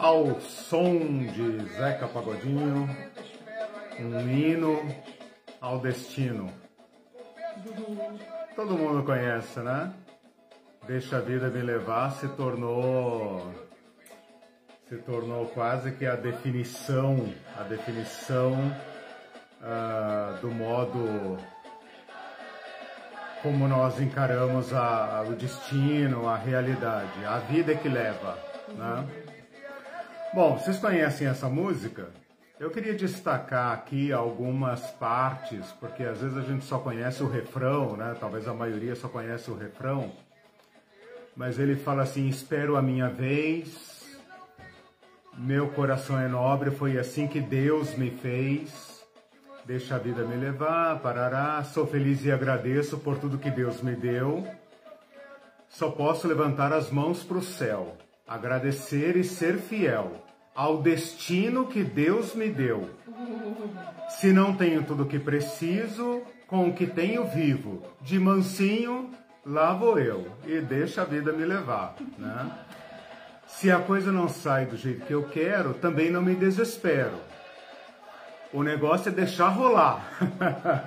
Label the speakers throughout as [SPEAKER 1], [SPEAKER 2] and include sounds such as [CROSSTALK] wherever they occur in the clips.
[SPEAKER 1] ao som de Zeca Pagodinho, um hino ao destino. Todo mundo conhece, né? Deixa a vida me levar se tornou se tornou quase que a definição, a definição uh, do modo como nós encaramos a, a, o destino, a realidade, a vida que leva, né? Bom, vocês conhecem essa música? Eu queria destacar aqui algumas partes, porque às vezes a gente só conhece o refrão, né? Talvez a maioria só conhece o refrão. Mas ele fala assim: Espero a minha vez, meu coração é nobre, foi assim que Deus me fez. Deixa a vida me levar, parará. Sou feliz e agradeço por tudo que Deus me deu. Só posso levantar as mãos para o céu agradecer e ser fiel ao destino que Deus me deu. Se não tenho tudo o que preciso, com o que tenho vivo, de mansinho, lá vou eu e deixa a vida me levar, né? Se a coisa não sai do jeito que eu quero, também não me desespero. O negócio é deixar rolar.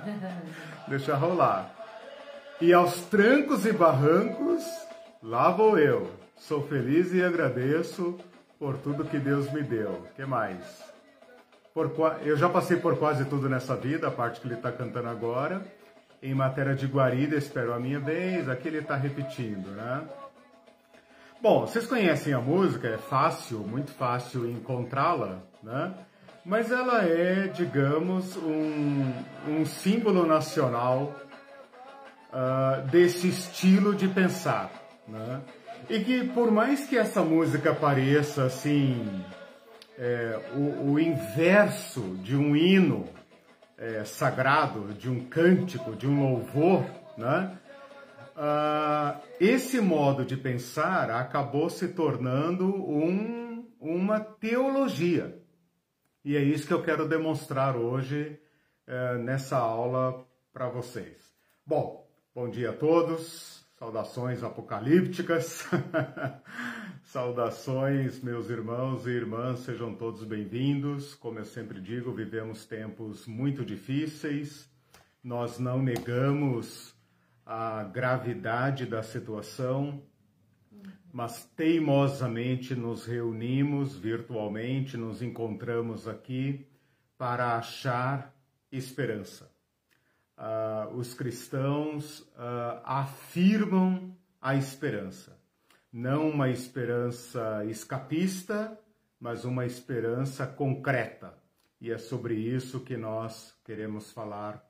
[SPEAKER 1] [LAUGHS] deixar rolar. E aos trancos e barrancos, lá vou eu Sou feliz e agradeço por tudo que Deus me deu. que mais? Por, eu já passei por quase tudo nessa vida, a parte que ele está cantando agora. Em matéria de guarida, espero a minha vez. Aqui ele está repetindo, né? Bom, vocês conhecem a música, é fácil, muito fácil encontrá-la, né? Mas ela é, digamos, um, um símbolo nacional uh, desse estilo de pensar, né? E que por mais que essa música pareça assim é, o, o, inverso de um hino é, sagrado, de um cântico, de um louvor, né? Uh, esse modo de pensar acabou se tornando um, uma teologia. E é isso que eu quero demonstrar hoje uh, nessa aula para vocês. Bom, bom dia a todos. Saudações apocalípticas. [LAUGHS] Saudações, meus irmãos e irmãs, sejam todos bem-vindos. Como eu sempre digo, vivemos tempos muito difíceis. Nós não negamos a gravidade da situação, mas teimosamente nos reunimos virtualmente, nos encontramos aqui para achar esperança uh, os cristãos uh, afirmam a esperança. Não uma esperança escapista, mas uma esperança concreta. E é sobre isso que nós queremos falar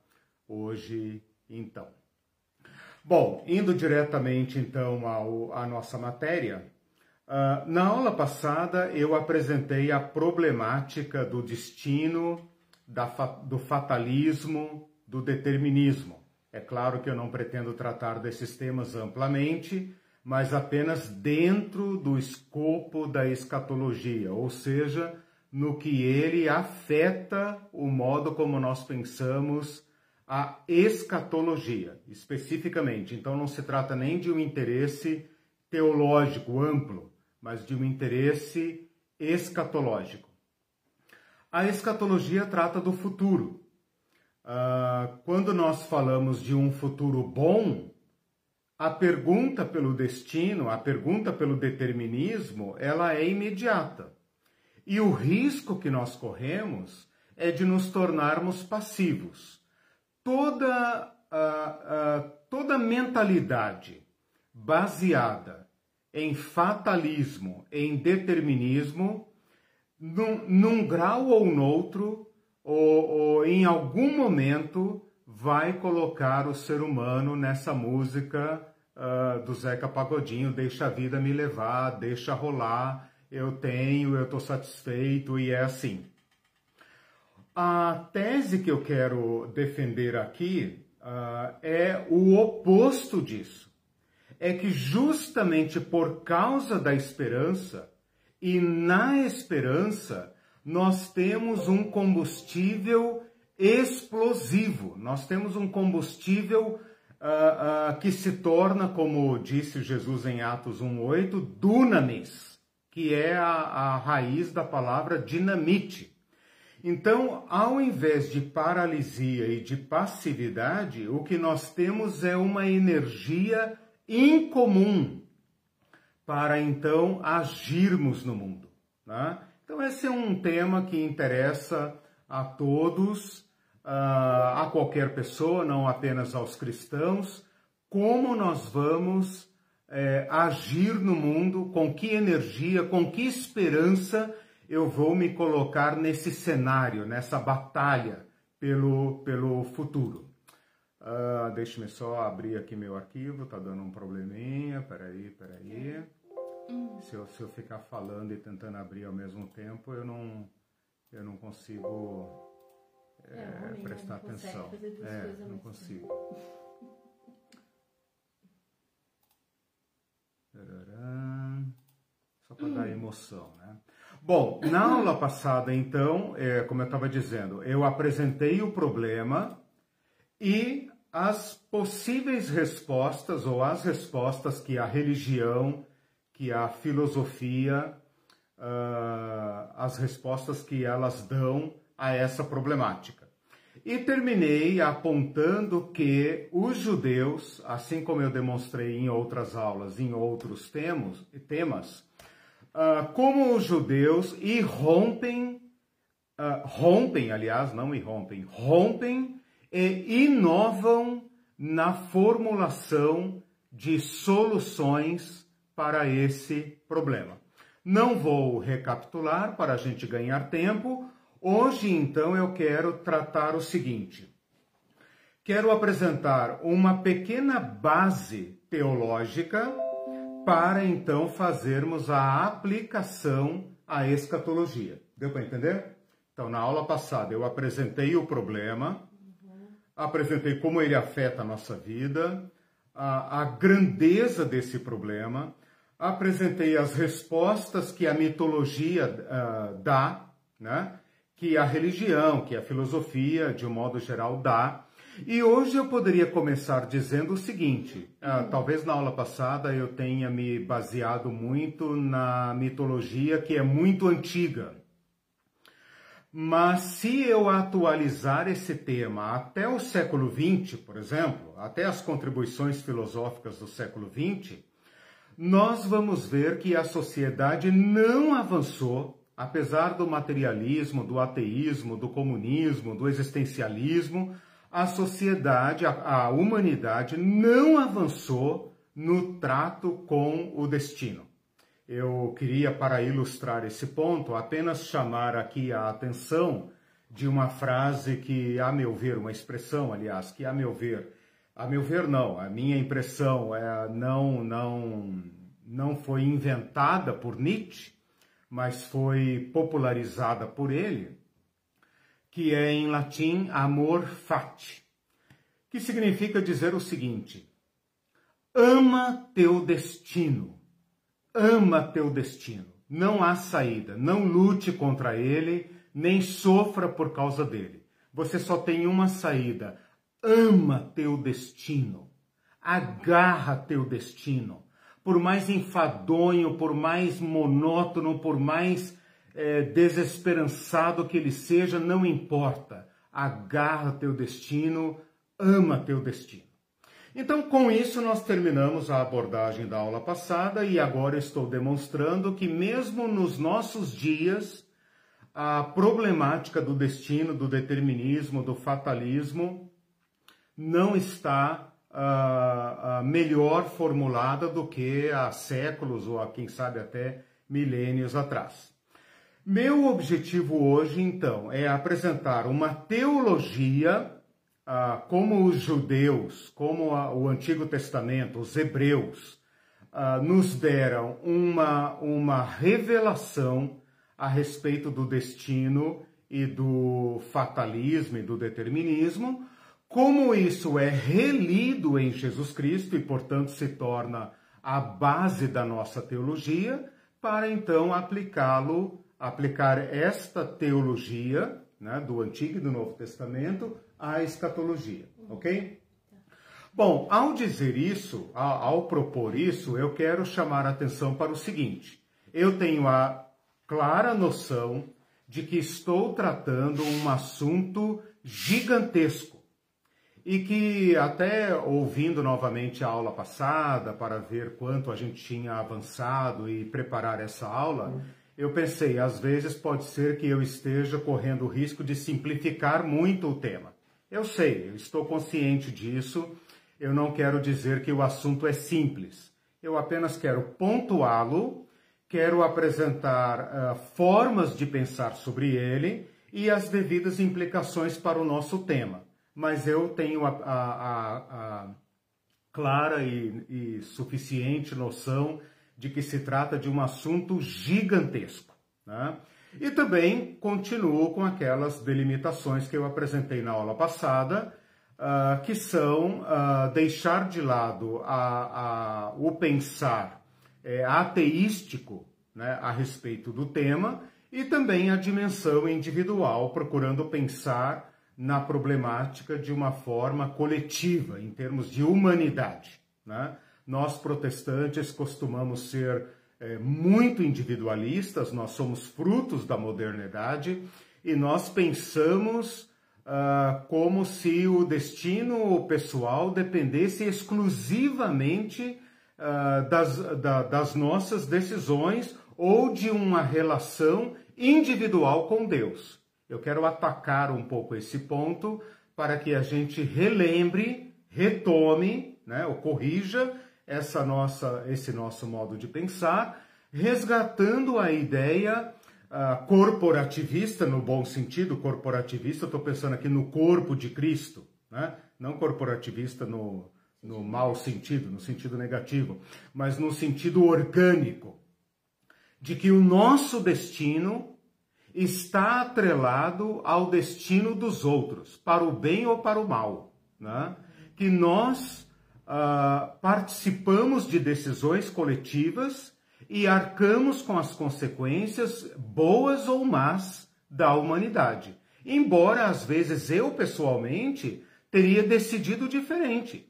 [SPEAKER 1] hoje, então. Bom, indo diretamente então ao, à nossa matéria, uh, na aula passada eu apresentei a problemática do destino, da, do fatalismo, do determinismo. É claro que eu não pretendo tratar desses temas amplamente, mas apenas dentro do escopo da escatologia, ou seja, no que ele afeta o modo como nós pensamos a escatologia, especificamente. Então não se trata nem de um interesse teológico amplo, mas de um interesse escatológico. A escatologia trata do futuro, Uh, quando nós falamos de um futuro bom, a pergunta pelo destino, a pergunta pelo determinismo, ela é imediata. E o risco que nós corremos é de nos tornarmos passivos. Toda, uh, uh, toda mentalidade baseada em fatalismo, em determinismo, num, num grau ou noutro, ou, ou em algum momento vai colocar o ser humano nessa música uh, do Zeca Pagodinho, deixa a vida me levar, deixa rolar, eu tenho, eu estou satisfeito e é assim. A tese que eu quero defender aqui uh, é o oposto disso. É que justamente por causa da esperança e na esperança nós temos um combustível explosivo, nós temos um combustível uh, uh, que se torna, como disse Jesus em Atos 1,8, dunamis, que é a, a raiz da palavra dinamite. Então, ao invés de paralisia e de passividade, o que nós temos é uma energia incomum para então agirmos no mundo. Né? Então, esse é um tema que interessa a todos, a qualquer pessoa, não apenas aos cristãos, como nós vamos é, agir no mundo, com que energia, com que esperança eu vou me colocar nesse cenário, nessa batalha pelo, pelo futuro. Uh, Deixe-me só abrir aqui meu arquivo, tá dando um probleminha, peraí, peraí. Se eu, se eu ficar falando e tentando abrir ao mesmo tempo, eu não, eu não consigo é, é, prestar atenção. É, não consigo. Só para dar emoção, né? Bom, na aula passada, então, é, como eu estava dizendo, eu apresentei o problema e as possíveis respostas ou as respostas que a religião, que a filosofia, uh, as respostas que elas dão a essa problemática. E terminei apontando que os judeus, assim como eu demonstrei em outras aulas, em outros temos, temas, uh, como os judeus irrompem, uh, rompem, aliás, não irrompem, rompem e inovam na formulação de soluções para esse problema. Não vou recapitular para a gente ganhar tempo. Hoje, então, eu quero tratar o seguinte. Quero apresentar uma pequena base teológica para então fazermos a aplicação à escatologia. Deu para entender? Então, na aula passada eu apresentei o problema, apresentei como ele afeta a nossa vida, a, a grandeza desse problema, apresentei as respostas que a mitologia uh, dá, né? que a religião, que a filosofia, de um modo geral, dá. E hoje eu poderia começar dizendo o seguinte: uh, talvez na aula passada eu tenha me baseado muito na mitologia que é muito antiga. Mas se eu atualizar esse tema até o século XX, por exemplo, até as contribuições filosóficas do século XX, nós vamos ver que a sociedade não avançou, apesar do materialismo, do ateísmo, do comunismo, do existencialismo, a sociedade, a, a humanidade não avançou no trato com o destino. Eu queria, para ilustrar esse ponto, apenas chamar aqui a atenção de uma frase que, a meu ver, uma expressão, aliás, que, a meu ver, a meu ver, não. A minha impressão é não, não, não foi inventada por Nietzsche, mas foi popularizada por ele, que é em latim amor fati, que significa dizer o seguinte: ama teu destino, ama teu destino. Não há saída, não lute contra ele, nem sofra por causa dele. Você só tem uma saída ama teu destino, agarra teu destino. Por mais enfadonho, por mais monótono, por mais é, desesperançado que ele seja, não importa. Agarra teu destino, ama teu destino. Então, com isso, nós terminamos a abordagem da aula passada e agora estou demonstrando que, mesmo nos nossos dias, a problemática do destino, do determinismo, do fatalismo, não está uh, uh, melhor formulada do que há séculos ou há, quem sabe, até milênios atrás. Meu objetivo hoje, então, é apresentar uma teologia uh, como os judeus, como o Antigo Testamento, os hebreus, nos deram uma, uma revelação a respeito do destino e do fatalismo e do determinismo, como isso é relido em Jesus Cristo e, portanto, se torna a base da nossa teologia, para então aplicá-lo, aplicar esta teologia né, do Antigo e do Novo Testamento à escatologia, ok? Bom, ao dizer isso, ao, propor isso, eu quero chamar a atenção para o seguinte: eu tenho a clara noção de que estou tratando um assunto gigantesco e que até ouvindo novamente a aula passada para ver quanto a gente tinha avançado e preparar essa aula, eu pensei, às vezes pode ser que eu esteja correndo o risco de simplificar muito o tema. Eu sei, eu estou consciente disso. Eu não quero dizer que o assunto é simples. Eu apenas quero pontuá-lo, quero apresentar uh, formas de pensar sobre ele e as devidas implicações para o nosso tema. Mas eu tenho a, a, a, a clara e, e suficiente noção de que se trata de um assunto gigantesco. Né? E também continuo com aquelas delimitações que eu apresentei na aula passada, uh, que são uh, deixar de lado a, a, o pensar é, ateístico né, a respeito do tema e também a dimensão individual, procurando pensar na problemática de uma forma coletiva, em termos de humanidade. Né? Nós, protestantes, costumamos ser é, muito individualistas, nós somos frutos da modernidade e nós pensamos uh, como se o destino pessoal dependesse exclusivamente uh, das, da, das nossas decisões ou de uma relação individual com Deus. Eu quero atacar um pouco esse ponto para que a gente relembre, retome, né, ou corrija essa nossa, esse nosso modo de pensar, resgatando a ideia uh, corporativista, no bom sentido, corporativista, estou pensando aqui no corpo de Cristo, né? não corporativista no, no mau sentido, no sentido negativo, mas no sentido orgânico, de que o nosso destino está atrelado ao destino dos outros, para o bem ou para o mal. Né? Que nós uh, participamos de decisões coletivas e arcamos com as consequências, boas ou más, da humanidade. Embora às vezes eu pessoalmente teria decidido diferente,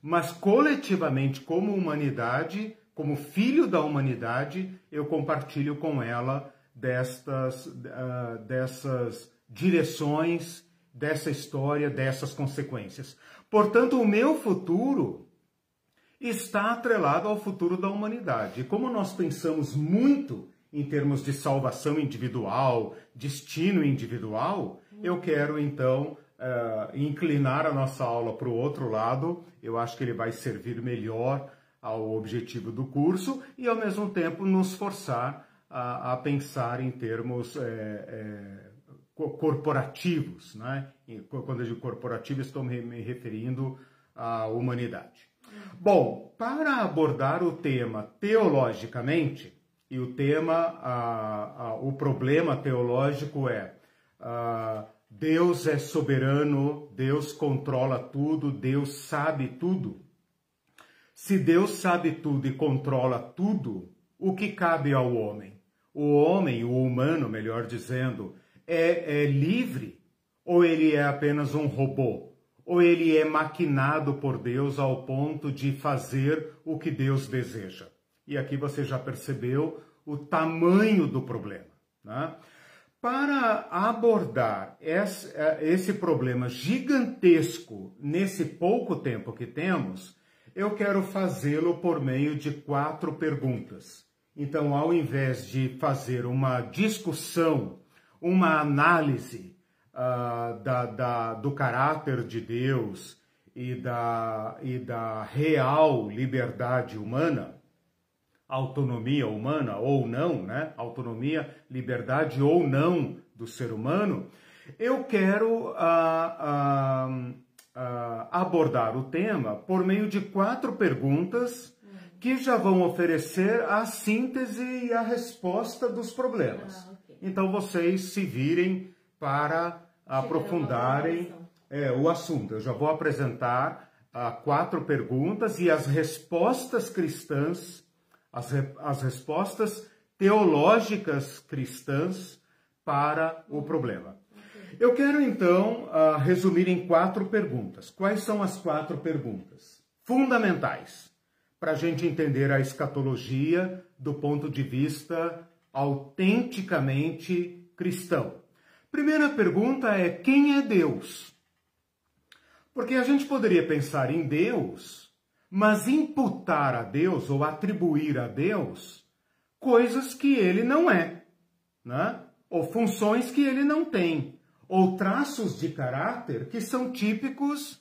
[SPEAKER 1] mas coletivamente, como humanidade, como filho da humanidade, eu compartilho com ela destas, uh, dessas direções, dessa história, dessas consequências. Portanto, o meu futuro está atrelado ao futuro da humanidade. E como nós pensamos muito em termos de salvação individual, destino individual, eu quero então uh, inclinar a nossa aula para o outro lado. Eu acho que ele vai servir melhor ao objetivo do curso e, ao mesmo tempo, nos forçar a, a pensar em termos é, é, corporativos, né? Quando eu digo corporativo, estou me referindo à humanidade. Bom, para abordar o tema teologicamente, e o tema, a, a, o problema teológico é a, Deus é soberano, Deus controla tudo, Deus sabe tudo. Se Deus sabe tudo e controla tudo, o que cabe ao homem? O homem, o humano, melhor dizendo, é, é livre ou ele é apenas um robô? Ou ele é maquinado por Deus ao ponto de fazer o que Deus deseja? E aqui você já percebeu o tamanho do problema. Né? Para abordar esse, esse problema gigantesco nesse pouco tempo que temos, eu quero fazê-lo por meio de quatro perguntas. Então, ao invés de fazer uma discussão uma análise uh, da, da, do caráter de Deus e da, e da real liberdade humana, autonomia humana ou não, né? Autonomia, liberdade ou não do ser humano, eu quero uh, uh, abordar o tema por meio de quatro perguntas que já vão oferecer a síntese e a resposta dos problemas. Ah, então vocês se virem para aprofundarem é, o assunto. Eu já vou apresentar uh, quatro perguntas e as respostas cristãs, as, re as respostas teológicas cristãs para o problema. Eu quero então uh, resumir em quatro perguntas. Quais são as quatro perguntas? Fundamentais para a gente entender a escatologia do ponto de vista autenticamente cristão. Primeira pergunta é: quem é Deus? Porque a gente poderia pensar em Deus, mas imputar a Deus ou atribuir a Deus coisas que ele não é, né? ou funções que ele não tem, ou traços de caráter que são típicos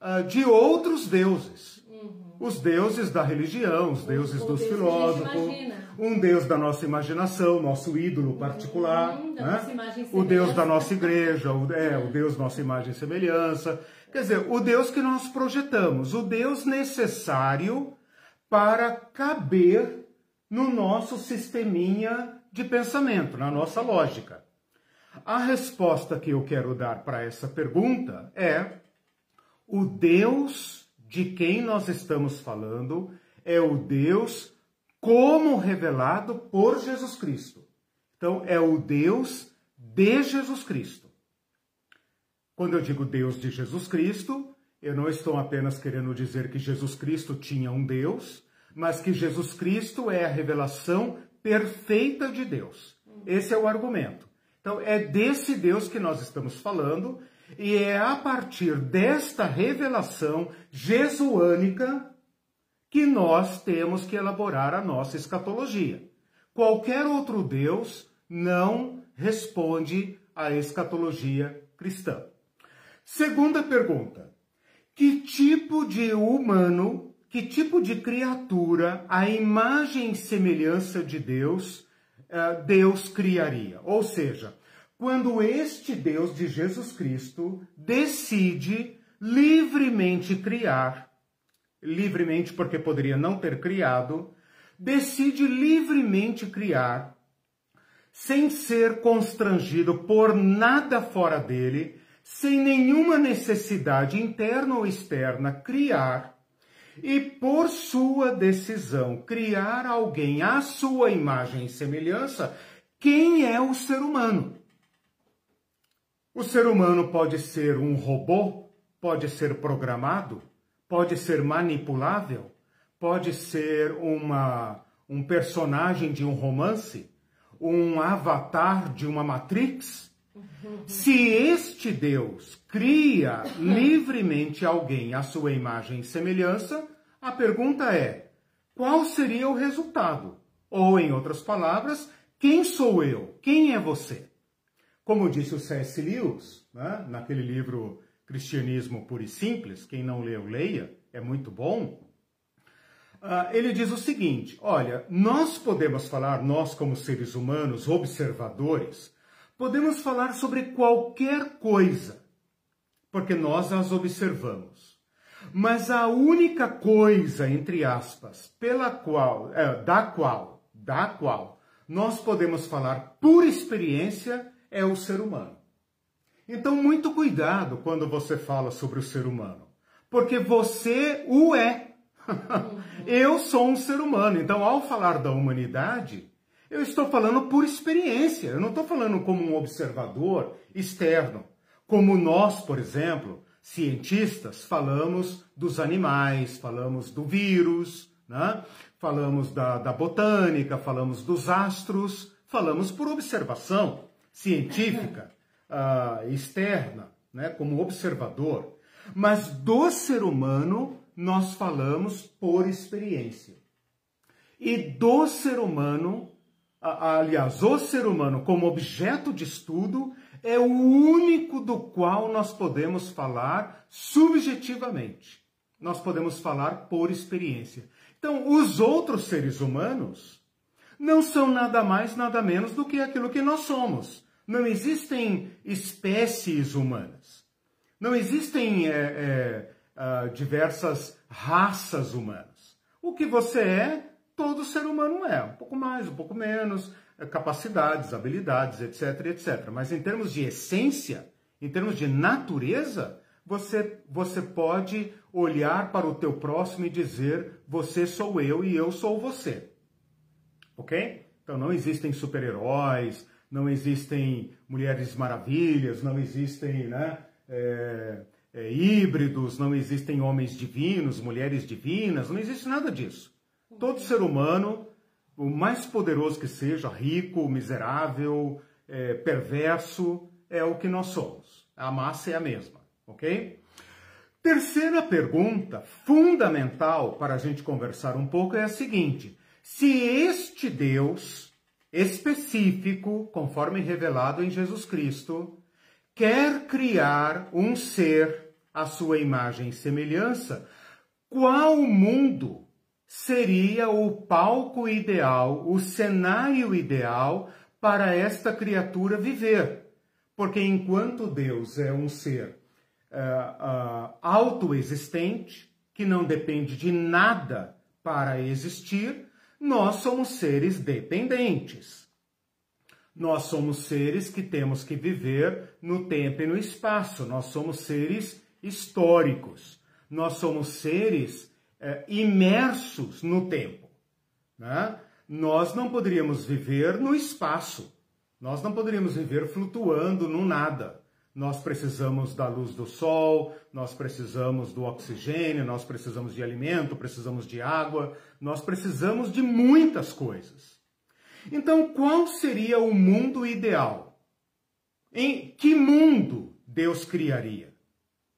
[SPEAKER 1] uh, de outros deuses. Uhum. Os deuses da religião, os deuses o, dos Deus filósofos, um Deus da nossa imaginação, nosso ídolo particular, uhum, né? o Deus da nossa igreja, o, é, o Deus nossa imagem e semelhança. Quer dizer, o Deus que nós projetamos, o Deus necessário para caber no nosso sisteminha de pensamento, na nossa lógica. A resposta que eu quero dar para essa pergunta é: o Deus de quem nós estamos falando é o Deus como revelado por Jesus Cristo. Então, é o Deus de Jesus Cristo. Quando eu digo Deus de Jesus Cristo, eu não estou apenas querendo dizer que Jesus Cristo tinha um Deus, mas que Jesus Cristo é a revelação perfeita de Deus. Esse é o argumento. Então, é desse Deus que nós estamos falando, e é a partir desta revelação jesuânica que nós temos que elaborar a nossa escatologia. Qualquer outro Deus não responde à escatologia cristã. Segunda pergunta: que tipo de humano, que tipo de criatura, a imagem e semelhança de Deus, eh, Deus criaria? Ou seja, quando este Deus de Jesus Cristo decide livremente criar, livremente porque poderia não ter criado, decide livremente criar, sem ser constrangido por nada fora dele, sem nenhuma necessidade interna ou externa, criar e, por sua decisão, criar alguém à sua imagem e semelhança, quem é o ser humano? O ser humano pode ser um robô, pode ser programado, pode ser manipulável, pode ser uma, um personagem de um romance, um avatar de uma Matrix se este Deus cria livremente alguém à sua imagem e semelhança, a pergunta é: qual seria o resultado? Ou, em outras palavras, quem sou eu? Quem é você? Como disse o C.S. Lewis, né, naquele livro Cristianismo Puro e Simples, quem não leu, leia, é muito bom. Uh, ele diz o seguinte: olha, nós podemos falar, nós como seres humanos, observadores, Podemos falar sobre qualquer coisa, porque nós as observamos. Mas a única coisa, entre aspas, pela qual, é, da qual, da qual nós podemos falar por experiência é o ser humano. Então, muito cuidado quando você fala sobre o ser humano, porque você o é. [LAUGHS] Eu sou um ser humano. Então, ao falar da humanidade, eu estou falando por experiência, eu não estou falando como um observador externo. Como nós, por exemplo, cientistas, falamos dos animais, falamos do vírus, né? falamos da, da botânica, falamos dos astros, falamos por observação científica, uh, [LAUGHS] externa, né? como observador. Mas do ser humano, nós falamos por experiência. E do ser humano, aliás, o ser humano como objeto de estudo é o único do qual nós podemos falar subjetivamente. Nós podemos falar por experiência. Então, os outros seres humanos não são nada mais, nada menos do que aquilo que nós somos. Não existem espécies humanas. Não existem é, é, diversas raças humanas. O que você é, todo ser humano é, um pouco mais, um pouco menos, é, capacidades, habilidades, etc, etc. Mas em termos de essência, em termos de natureza, você, você pode olhar para o teu próximo e dizer, você sou eu e eu sou você. Ok? Então não existem super-heróis, não existem mulheres maravilhas, não existem né, é, é, híbridos, não existem homens divinos, mulheres divinas, não existe nada disso. Todo ser humano o mais poderoso que seja, rico, miserável, é, perverso, é o que nós somos. A massa é a mesma, ok? Terceira pergunta, fundamental para a gente conversar um pouco, é a seguinte: se este Deus específico, conforme revelado em Jesus Cristo, quer criar um ser à sua imagem e semelhança, qual mundo seria o palco ideal, o cenário ideal para esta criatura viver? Porque enquanto Deus é um ser uh, uh, autoexistente, que não depende de nada para existir, nós somos seres dependentes. Nós somos seres que temos que viver no tempo e no espaço. Nós somos seres históricos. Nós somos seres é, imersos no tempo. Né? Nós não poderíamos viver no espaço. Nós não poderíamos viver flutuando no nada. Nós precisamos da luz do sol, nós precisamos do oxigênio, nós precisamos de alimento, precisamos de água, nós precisamos de muitas coisas. Então, qual seria o mundo ideal? Em que mundo Deus criaria?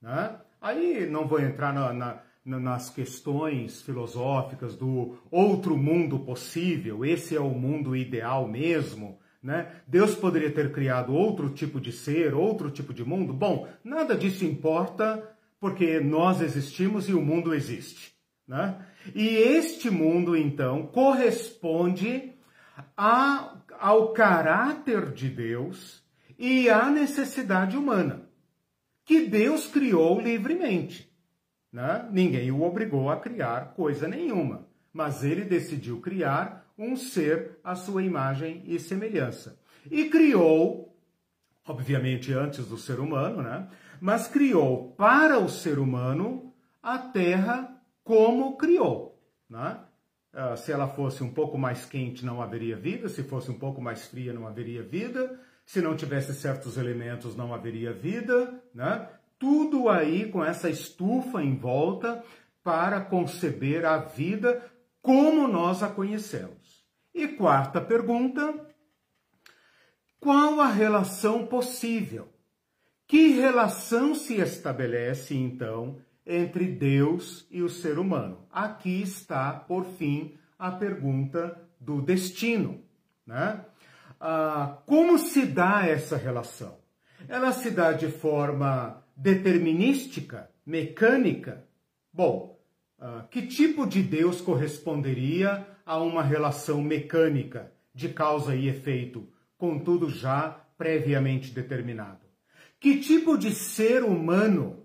[SPEAKER 1] Né? Aí não vou entrar na, na, nas questões filosóficas do outro mundo possível, esse é o mundo ideal mesmo. Né? Deus poderia ter criado outro tipo de ser, outro tipo de mundo? Bom, nada disso importa, porque nós existimos e o mundo existe. Né? E este mundo, então, corresponde a, ao caráter de Deus e à necessidade humana, que Deus criou livremente. Né? Ninguém o obrigou a criar coisa nenhuma, mas ele decidiu criar um ser à sua imagem e semelhança. E criou, obviamente antes do ser humano, né? mas criou para o ser humano a terra como criou. Né? Uh, se ela fosse um pouco mais quente, não haveria vida. Se fosse um pouco mais fria, não haveria vida. Se não tivesse certos elementos, não haveria vida. Né? Tudo aí com essa estufa em volta para conceber a vida como nós a conhecemos. E quarta pergunta: qual a relação possível? Que relação se estabelece então entre Deus e o ser humano. Aqui está, por fim, a pergunta do destino. Né? Ah, como se dá essa relação? Ela se dá de forma determinística, mecânica? Bom, ah, que tipo de Deus corresponderia a uma relação mecânica de causa e efeito, contudo já previamente determinado? Que tipo de ser humano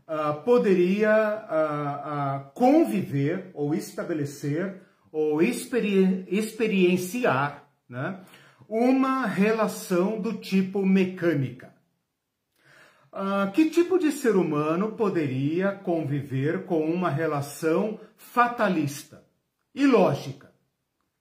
[SPEAKER 1] uh, poderia uh, uh, conviver ou estabelecer ou experi experienciar né, uma relação do tipo mecânica. que tipo de ser humano poderia conviver com uma relação fatalista e lógica?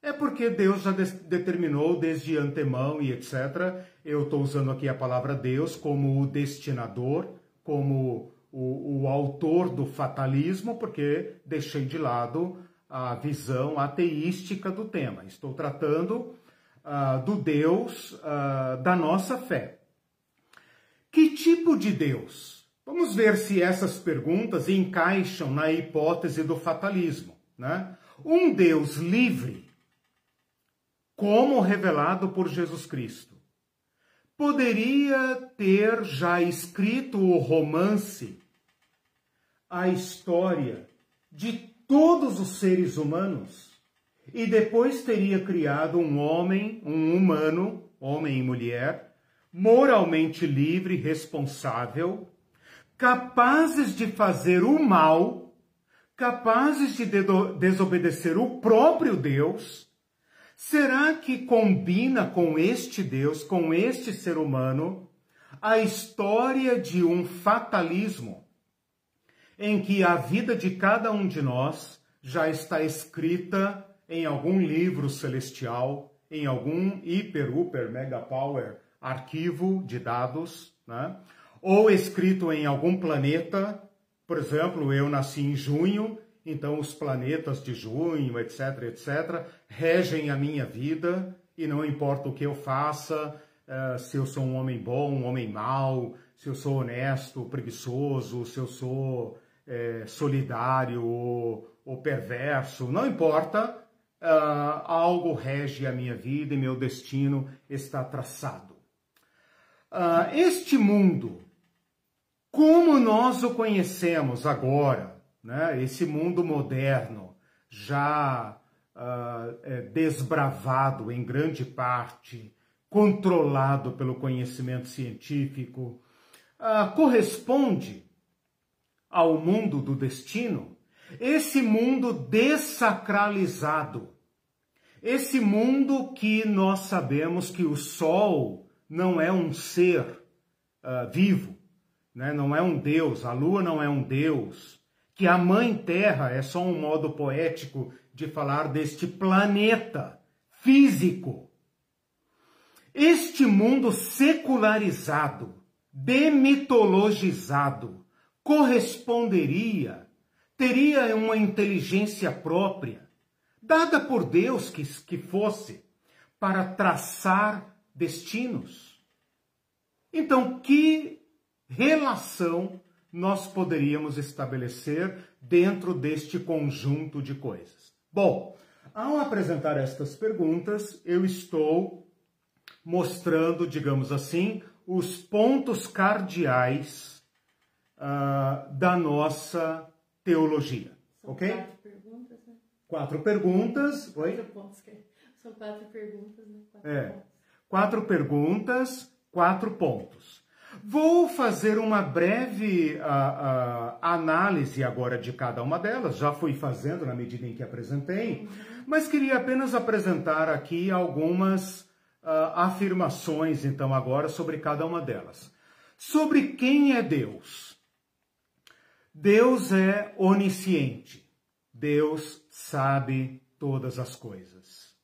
[SPEAKER 1] É porque Deus já de determinou desde antemão e etc. Eu estou usando aqui a palavra Deus como o destinador, como o, o autor do fatalismo, porque deixei de lado a visão ateística do tema. Estou tratando uh, do Deus uh, da nossa fé. Que tipo de Deus? Vamos ver se essas perguntas encaixam na hipótese do fatalismo. Né? Um Deus livre, como revelado por Jesus Cristo, poderia ter já escrito o romance a história de todos os seres humanos e depois teria criado um homem, um humano, homem e mulher, moralmente livre, responsável, capazes de fazer o mal, capazes de desobedecer o próprio Deus. Será que combina com este Deus, com este ser humano, a história de um fatalismo? em que a vida de cada um de nós já está escrita em algum livro celestial, em algum hiper, super, mega power arquivo de dados, né? ou escrito em algum planeta. Por exemplo, eu nasci em junho então os planetas de junho, etc, etc, regem a minha vida e não importa o que eu faça, uh, se eu sou um homem bom, um homem mau, se eu sou honesto, preguiçoso, se eu sou é, solidário ou, ou, perverso, não importa, uh, algo rege a minha vida e meu destino está traçado. Uh, este mundo, como nós o conhecemos agora, né, esse mundo moderno, já uh, desbravado em grande parte, controlado pelo conhecimento científico, uh, corresponde ao mundo do destino, esse mundo desacralizado, esse mundo que nós sabemos que o Sol não é um ser uh, vivo, né? não é um Deus, a Lua não é um Deus, que a Mãe Terra é só um modo poético de falar deste planeta físico. Este mundo secularizado, demitologizado, corresponderia, teria uma inteligência própria, dada por Deus que, que fosse, para traçar destinos. Então, que relação nós poderíamos estabelecer dentro deste conjunto de coisas? Bom, ao apresentar estas perguntas, eu estou mostrando, digamos assim, os pontos cardeais uh, da nossa teologia.
[SPEAKER 2] São
[SPEAKER 1] ok?
[SPEAKER 2] quatro perguntas, né?
[SPEAKER 1] Quatro perguntas. Oi?
[SPEAKER 2] São quatro perguntas, né? Quatro
[SPEAKER 1] É.
[SPEAKER 2] pontos.
[SPEAKER 1] Quatro perguntas, quatro pontos. Vou fazer uma breve ah, ah, análise agora de cada uma delas, já fui fazendo na medida em que apresentei, mas queria apenas apresentar aqui algumas ah, afirmações, então, agora sobre cada uma delas. Sobre quem é Deus. Deus é onisciente. Deus sabe todas as coisas.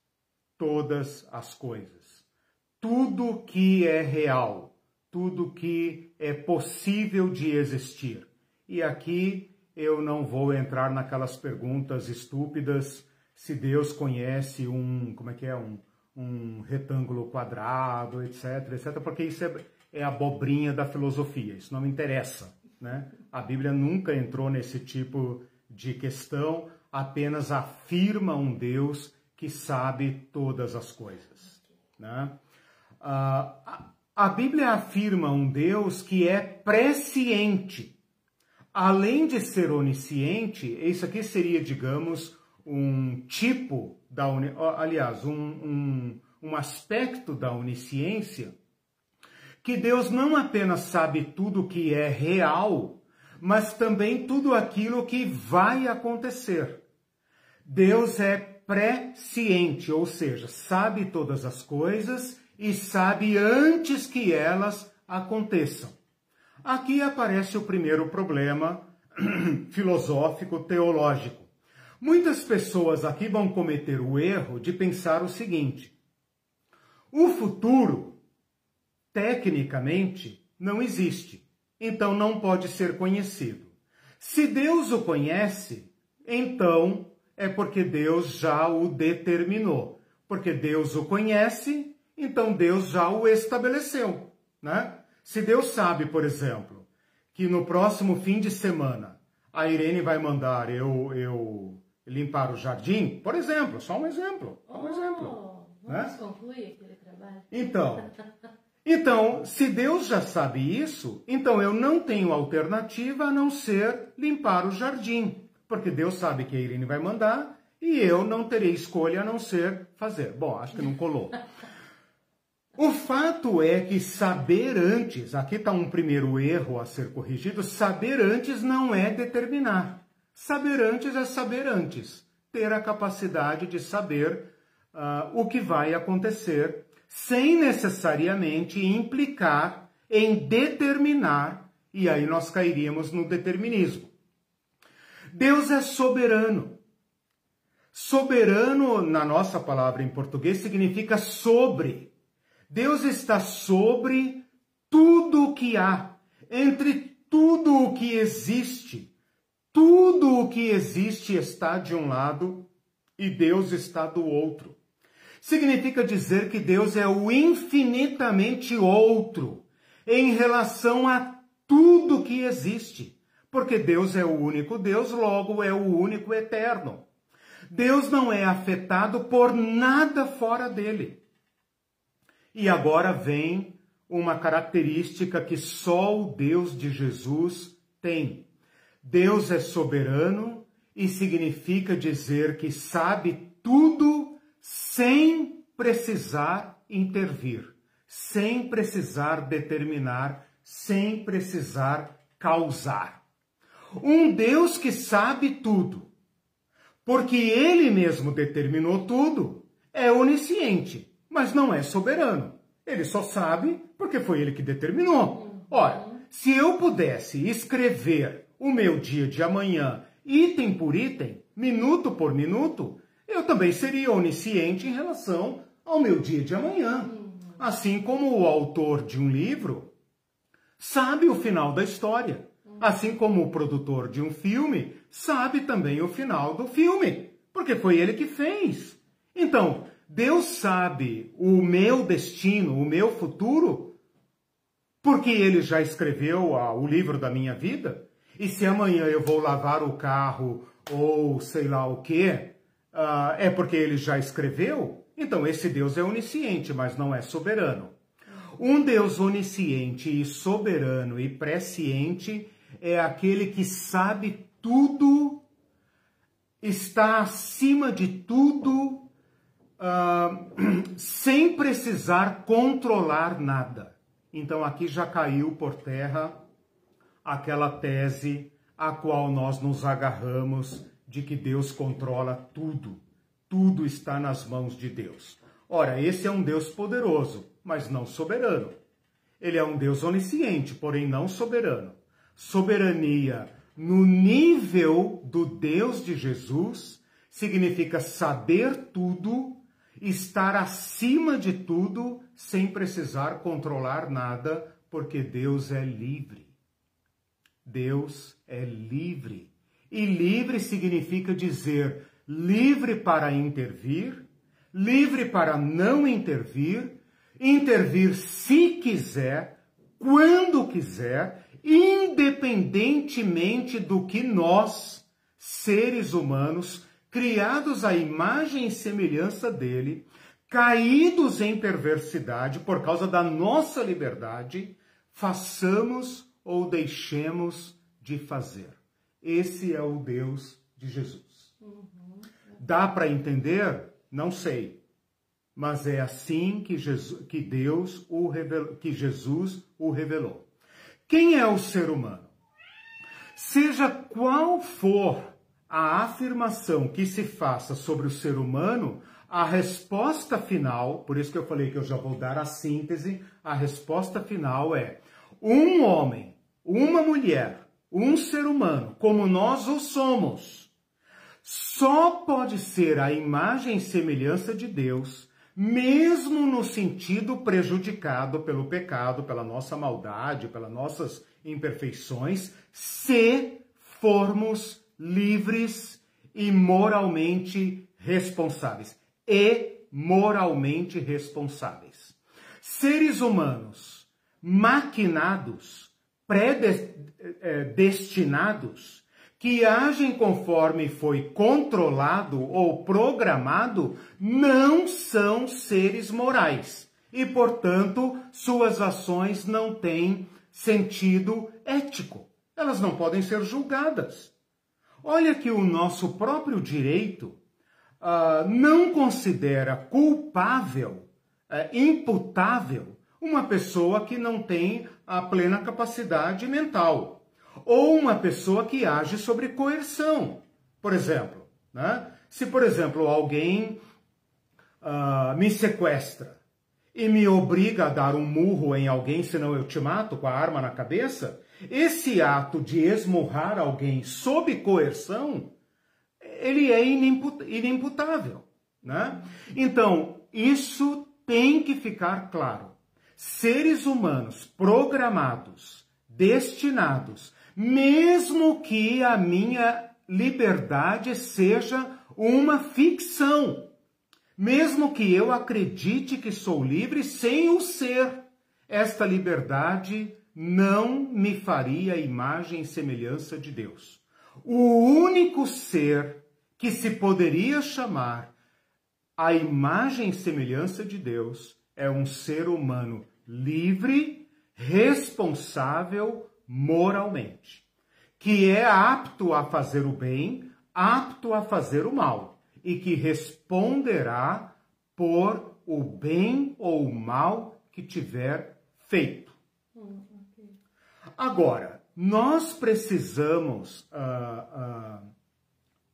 [SPEAKER 1] Todas as coisas. Tudo que é real, tudo que é possível de existir. E aqui eu não vou entrar naquelas perguntas estúpidas se Deus conhece um, como é que é, um, um retângulo quadrado, etc, etc, porque isso é, é abobrinha da filosofia, isso não me interessa, né? A Bíblia nunca entrou nesse tipo de questão, apenas afirma um Deus que sabe todas as coisas, né? Ah, a- Bíblia afirma um Deus que é presciente. Além de ser onisciente, isso aqui seria, digamos, um tipo da aliás, um, um, um aspecto da onisciência que Deus não apenas sabe tudo que é real, mas também tudo aquilo que vai acontecer. Deus é presciente, ou seja, sabe todas as coisas e sabe antes que elas aconteçam. Aqui aparece o primeiro problema [CLEARS THROAT] filosófico teológico. Muitas pessoas aqui vão cometer o erro de pensar o seguinte: o futuro, tecnicamente, não existe, então não pode ser conhecido. Se Deus o conhece, então é porque Deus já o determinou. Porque Deus o conhece, então Deus já o estabeleceu, né? Se Deus sabe, por exemplo, que no próximo fim de semana a Irene vai mandar eu, eu limpar o jardim, por exemplo, só um exemplo, só um exemplo.
[SPEAKER 2] Oh, vamos
[SPEAKER 1] né?
[SPEAKER 2] concluir aquele trabalho?
[SPEAKER 1] Então, [LAUGHS] então, se Deus já sabe isso, então eu não tenho alternativa a não ser limpar o jardim, porque Deus sabe que a Irene vai mandar e eu não terei escolha a não ser fazer. Bom, acho que não colou. [LAUGHS] O fato é que saber antes, aqui está um primeiro erro a ser corrigido, saber antes não é determinar. Saber antes é saber antes, ter a capacidade de saber ah, o que vai acontecer, sem necessariamente implicar em determinar, e aí nós cairíamos no determinismo. Deus é soberano. Soberano, na nossa palavra em português, significa sobre. Deus está sobre tudo o que há, entre tudo o que existe. tudo o que existe está de um lado e Deus está do outro. Significa dizer que Deus é o infinitamente outro em relação a tudo que existe. Porque Deus é o único Deus, logo é o único eterno. Deus não é afetado por nada fora dele. E agora vem uma característica que só o Deus de Jesus tem. Deus é soberano e significa dizer que sabe tudo sem precisar intervir, sem precisar determinar, sem precisar causar. Um Deus que sabe tudo, porque ele mesmo determinou tudo, é onisciente, mas não é soberano. Ele só sabe porque foi ele que determinou. Ora, se eu pudesse escrever o meu dia de amanhã, item por item, minuto por minuto, eu também seria onisciente em relação ao meu dia de amanhã. Assim como o autor de um livro sabe o final da história. Assim como o produtor de um filme sabe também o final do filme, porque foi ele que fez. Então, Deus sabe o meu destino, o meu futuro, porque ele já escreveu o livro da minha vida. E se amanhã eu vou lavar o carro ou sei lá o que, uh, é porque ele já escreveu? Então esse Deus é onisciente, mas não é soberano. Um Deus onisciente e soberano e presciente é aquele que sabe tudo, está acima de tudo, uh, [CLEARS THROAT] sem precisar controlar nada. Então aqui já caiu por terra aquela tese a qual nós nos agarramos de que Deus controla tudo. Tudo está nas mãos de Deus. Ora, esse é um Deus poderoso, mas não soberano. Ele é um Deus onisciente, porém não soberano. Soberania no nível do Deus de Jesus significa saber tudo, estar acima de tudo, sem precisar controlar nada, porque Deus é livre. Deus é livre. E livre significa dizer livre para intervir, livre para não intervir, intervir se quiser, quando quiser, independentemente do que nós, seres humanos, criados à imagem e semelhança dele, caídos em perversidade por causa da nossa liberdade, façamos ou deixemos de fazer. Esse é o Deus de Jesus. Uhum. Dá para entender? Não sei. Mas é assim que, Jesus, que Deus o revelou, que Jesus o revelou. Quem é o ser humano? Seja qual for a afirmação que se faça sobre o ser humano, a resposta final, por isso que eu falei que eu já vou dar a síntese, a resposta final é: um homem uma mulher, um ser humano, como nós o somos, só pode ser a imagem e semelhança de Deus, mesmo no sentido prejudicado pelo pecado, pela nossa maldade, pelas nossas imperfeições, se formos livres e moralmente responsáveis. E moralmente responsáveis. Seres humanos maquinados predestinados que agem conforme foi controlado ou programado não são seres morais e, portanto, suas ações não têm sentido ético. Elas não podem ser julgadas. Olha que o nosso próprio direito uh, não considera culpável, uh, imputável, uma pessoa que não tem a plena capacidade mental. Ou uma pessoa que age sobre coerção. Por exemplo, né? se, por exemplo, alguém uh, me sequestra e me obriga a dar um murro em alguém, senão eu te mato com a arma na cabeça, esse ato de esmurrar alguém sob coerção, ele é inimputável. Né? Então, isso tem que ficar claro seres humanos programados, destinados, mesmo que a minha liberdade seja uma ficção, mesmo que eu acredite que sou livre sem o ser. Esta liberdade não me faria imagem e semelhança de Deus. O único ser que se poderia chamar a imagem e semelhança de Deus é um ser humano livre, responsável moralmente, que é apto a fazer o bem, apto a fazer o mal e que responderá por o bem ou o mal que tiver feito. Hum, Agora, nós precisamos uh, uh,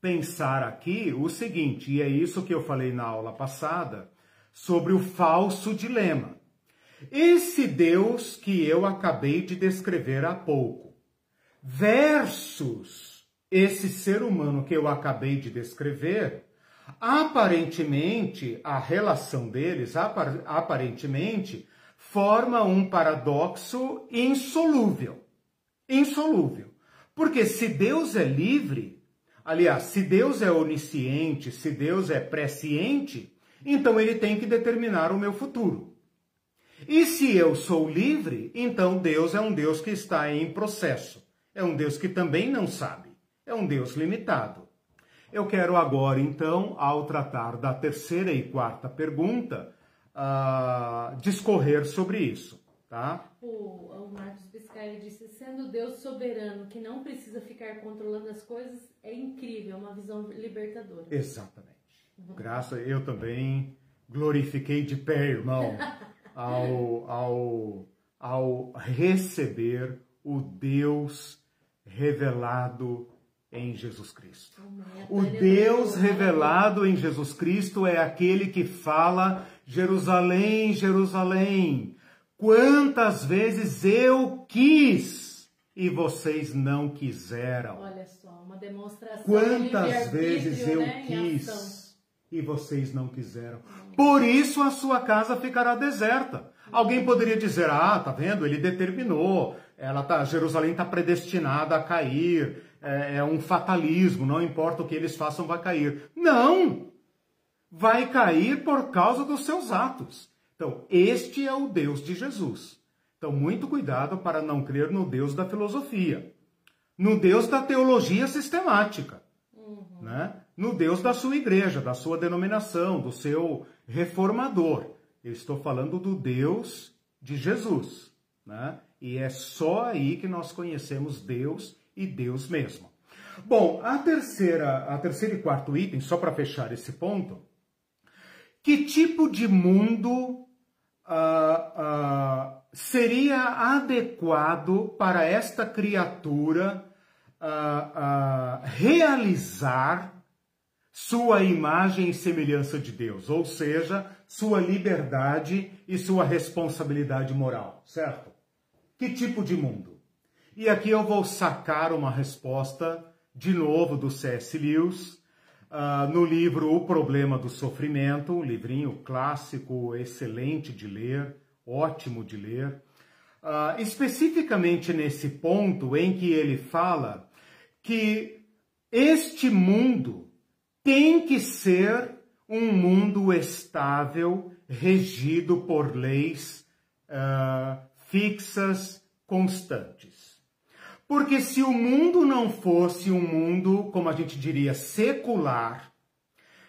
[SPEAKER 1] pensar aqui o seguinte, e é isso que eu falei na aula passada, sobre o falso dilema. Esse Deus que eu acabei de descrever há pouco, versus esse ser humano que eu acabei de descrever, aparentemente a relação deles, aparentemente, forma um paradoxo insolúvel. Insolúvel. Porque se Deus é livre, aliás, se Deus é onisciente, se Deus é presciente, então ele tem que determinar o meu futuro. E se eu sou livre, então Deus é um Deus que está em processo. É um Deus que também não sabe. É um Deus limitado. Eu quero agora, então, ao tratar da terceira e quarta pergunta, uh, discorrer sobre isso. Tá?
[SPEAKER 2] O, o Marcos Biscay disse: sendo Deus soberano, que não precisa ficar controlando as coisas, é incrível, uma visão libertadora.
[SPEAKER 1] Exatamente. Uhum. Graças, eu também glorifiquei de pé, irmão, [LAUGHS] ao, ao, ao receber o Deus revelado em Jesus Cristo. O Deus revelado em Jesus Cristo é aquele que fala Jerusalém, Jerusalém, quantas vezes eu quis e vocês não quiseram.
[SPEAKER 2] Olha só, uma demonstração.
[SPEAKER 1] Quantas de vezes eu né, quis e vocês não quiseram. Por isso a sua casa ficará deserta. Alguém poderia dizer: "Ah, tá vendo? Ele determinou. Ela tá, Jerusalém está predestinada a cair. É, é um fatalismo. Não importa o que eles façam, vai cair." Não vai cair por causa dos seus atos. Então, este é o Deus de Jesus. Então, muito cuidado para não crer no Deus da filosofia, no Deus da teologia sistemática, uhum. né? no Deus da sua igreja, da sua denominação, do seu reformador. Eu estou falando do Deus de Jesus. Né? E é só aí que nós conhecemos Deus e Deus mesmo. Bom, a terceira, a terceiro e quarto item, só para fechar esse ponto, que tipo de mundo uh, uh, seria adequado para esta criatura uh, realizar sua imagem e semelhança de Deus, ou seja, sua liberdade e sua responsabilidade moral, certo? Que tipo de mundo? E aqui eu vou sacar uma resposta de novo do C.S. Lewis, Uh, no livro O Problema do Sofrimento, um livrinho clássico, excelente de ler, ótimo de ler. Uh, especificamente nesse ponto em que ele fala que este mundo tem que ser um mundo estável, regido por leis uh, fixas, constantes. Porque se o mundo não fosse um mundo, como a gente diria, secular,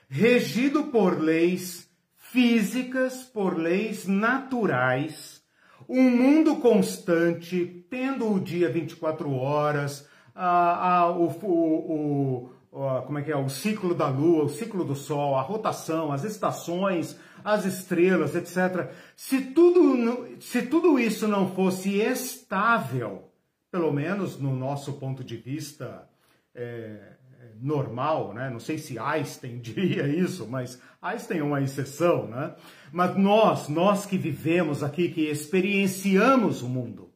[SPEAKER 1] regido por leis físicas, por leis naturais, um mundo constante, tendo o dia 24 horas, a, a, o, o, o, como é que é, o ciclo da lua, o ciclo do sol, a rotação, as estações, as estrelas, etc. Se tudo, se tudo isso não fosse estável, pelo menos no nosso ponto de vista é, normal, né? Não sei se Einstein [LAUGHS] diria isso, mas Einstein é uma exceção, né? Mas nós, nós que vivemos aqui, que experienciamos o mundo,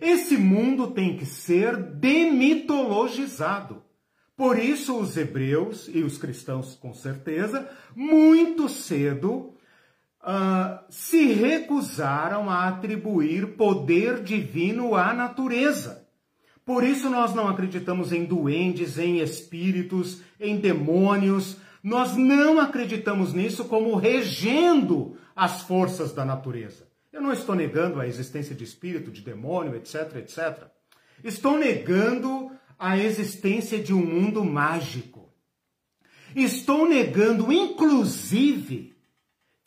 [SPEAKER 1] esse mundo tem que ser demitologizado. Por isso os hebreus e os cristãos, com certeza, muito cedo uh, se recusaram a atribuir poder divino à natureza, Por isso nós não acreditamos em duendes, em espíritos, em demônios. Nós não acreditamos nisso como regendo as forças da natureza. Eu não estou negando a existência de espírito, de demônio, etc, etc. Estou negando a existência de um mundo mágico. Estou negando, inclusive,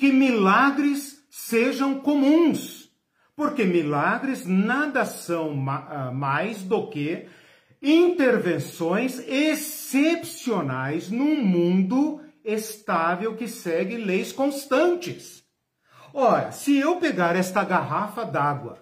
[SPEAKER 1] que milagres sejam comuns. Porque milagres nada são ah, mais do que intervenções excepcionais num mundo estável que segue leis constantes. Ora, se eu pegar esta garrafa d'água,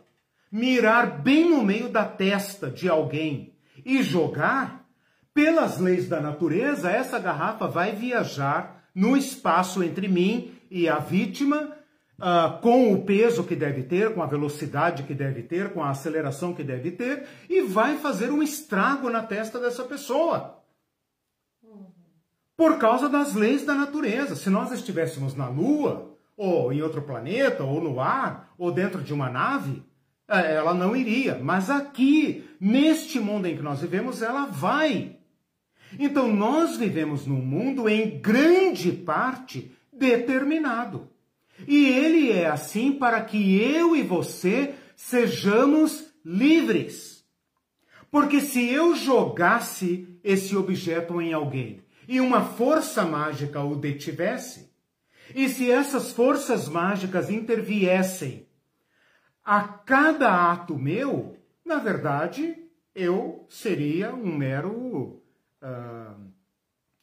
[SPEAKER 1] mirar bem no meio da testa de alguém e jogar, pelas leis da natureza, essa garrafa vai viajar no espaço entre mim e a vítima uh, com o peso que deve ter, com a velocidade que deve ter, com a aceleração que deve ter, e vai fazer um estrago na testa dessa pessoa. Por causa das leis da natureza. Se nós estivéssemos na Lua, ou em outro planeta, ou no ar, ou dentro de uma nave, eh, ela não iria. Mas aqui, neste mundo em que nós vivemos, ela vai. Então nós vivemos num mundo em grande parte determinado. E ele é assim para que eu e você sejamos livres. Porque se eu jogasse esse objeto em alguém e uma força mágica o detivesse, e se essas forças mágicas interviessem a cada ato meu, na verdade, eu seria um mero.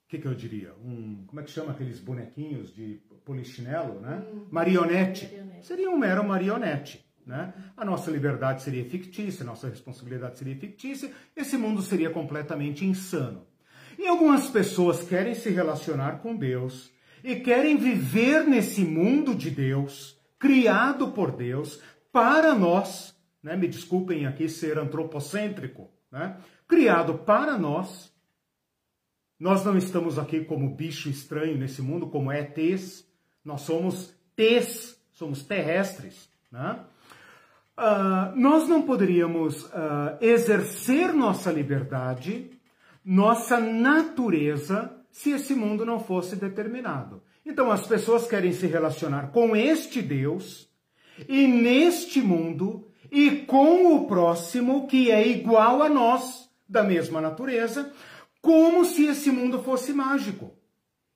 [SPEAKER 1] O que, que eu diria? Um, como é que chama aqueles bonequinhos de polichinelo, né? Hum, marionete. marionete. Seria um mero marionete. Né? A nossa liberdade seria fictícia, a nossa responsabilidade seria fictícia, esse mundo seria completamente insano. E algumas pessoas querem se relacionar com Deus e querem viver nesse mundo de Deus, criado por Deus, para nós, né? me desculpem aqui ser antropocêntrico, né? criado para nós. Nós não estamos aqui como bicho estranho nesse mundo, como ETs, nós somos T's, somos terrestres. Né? Uh, nós não poderíamos uh, exercer nossa liberdade, nossa natureza, se esse mundo não fosse determinado. Então as pessoas querem se relacionar com este Deus e neste mundo e com o próximo que é igual a nós, da mesma natureza, como se esse mundo fosse mágico.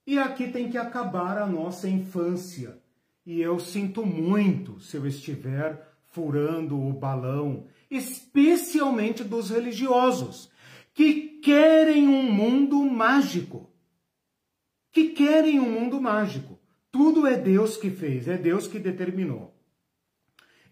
[SPEAKER 1] E aqui tem que acabar a nossa infância. E eu sinto muito se eu estiver furando o balão, especialmente dos religiosos, que querem um mundo mágico. Que querem um mundo mágico. Tudo é Deus que fez, é Deus que determinou.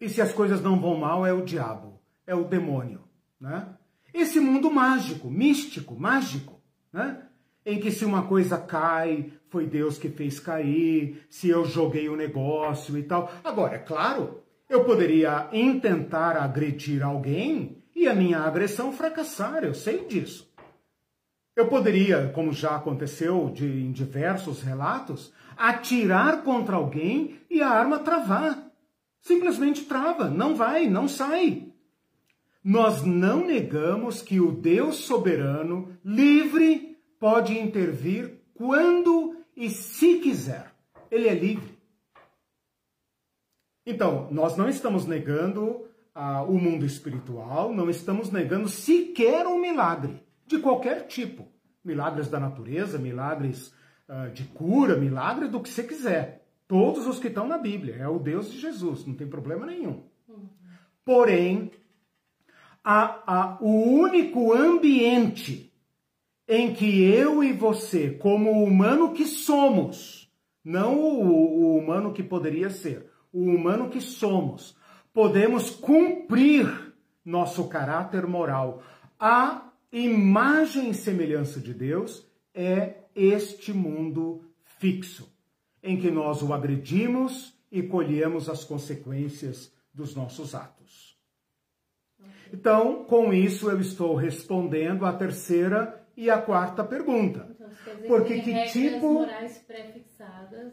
[SPEAKER 1] E se as coisas não vão mal, é o diabo, é o demônio, né? Esse mundo mágico, místico, mágico, né? em que se uma coisa cai, foi Deus que fez cair, se eu joguei o negócio e tal. Agora, é claro, eu poderia intentar agredir alguém e a minha agressão fracassar, eu sei disso. Eu poderia, como já aconteceu de, em diversos relatos, atirar contra alguém e a arma travar. Simplesmente trava, não vai, não sai. Nós não negamos que o Deus soberano, livre pode intervir quando e se quiser. Ele é livre. Então, nós não estamos negando ah, o mundo espiritual, não estamos negando sequer um milagre, de qualquer tipo. Milagres da natureza, milagres ah, de cura, milagre do que você quiser. Todos os que estão na Bíblia. É o Deus de Jesus, não tem problema nenhum. Porém, a, a, o único ambiente em que eu e você, como humano que somos, não o, o humano que poderia ser, o humano que somos, podemos cumprir nosso caráter moral. A imagem e semelhança de Deus é este mundo fixo, em que nós o agredimos e colhemos as consequências dos nossos atos. Então, com isso, eu estou respondendo à terceira e a quarta pergunta. Então,
[SPEAKER 2] Porque que tipo morais pré-fixadas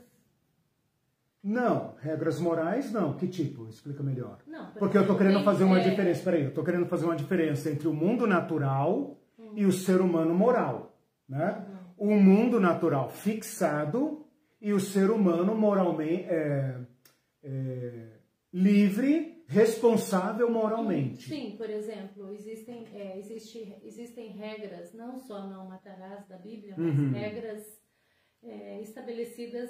[SPEAKER 1] Não, regras morais não. Que tipo? Explica melhor.
[SPEAKER 2] Não, por
[SPEAKER 1] Porque eu estou querendo fazer uma
[SPEAKER 2] é,
[SPEAKER 1] diferença. Peraí, eu estou querendo fazer uma diferença entre o mundo natural e o ser humano moral. Né? O mundo natural fixado e o ser humano moralmente é, é, livre, responsável moralmente.
[SPEAKER 2] Sim, por exemplo, existem, é, existe, existem regras, não só não matarás da Bíblia, mas
[SPEAKER 1] Uhum.
[SPEAKER 2] regras é, estabelecidas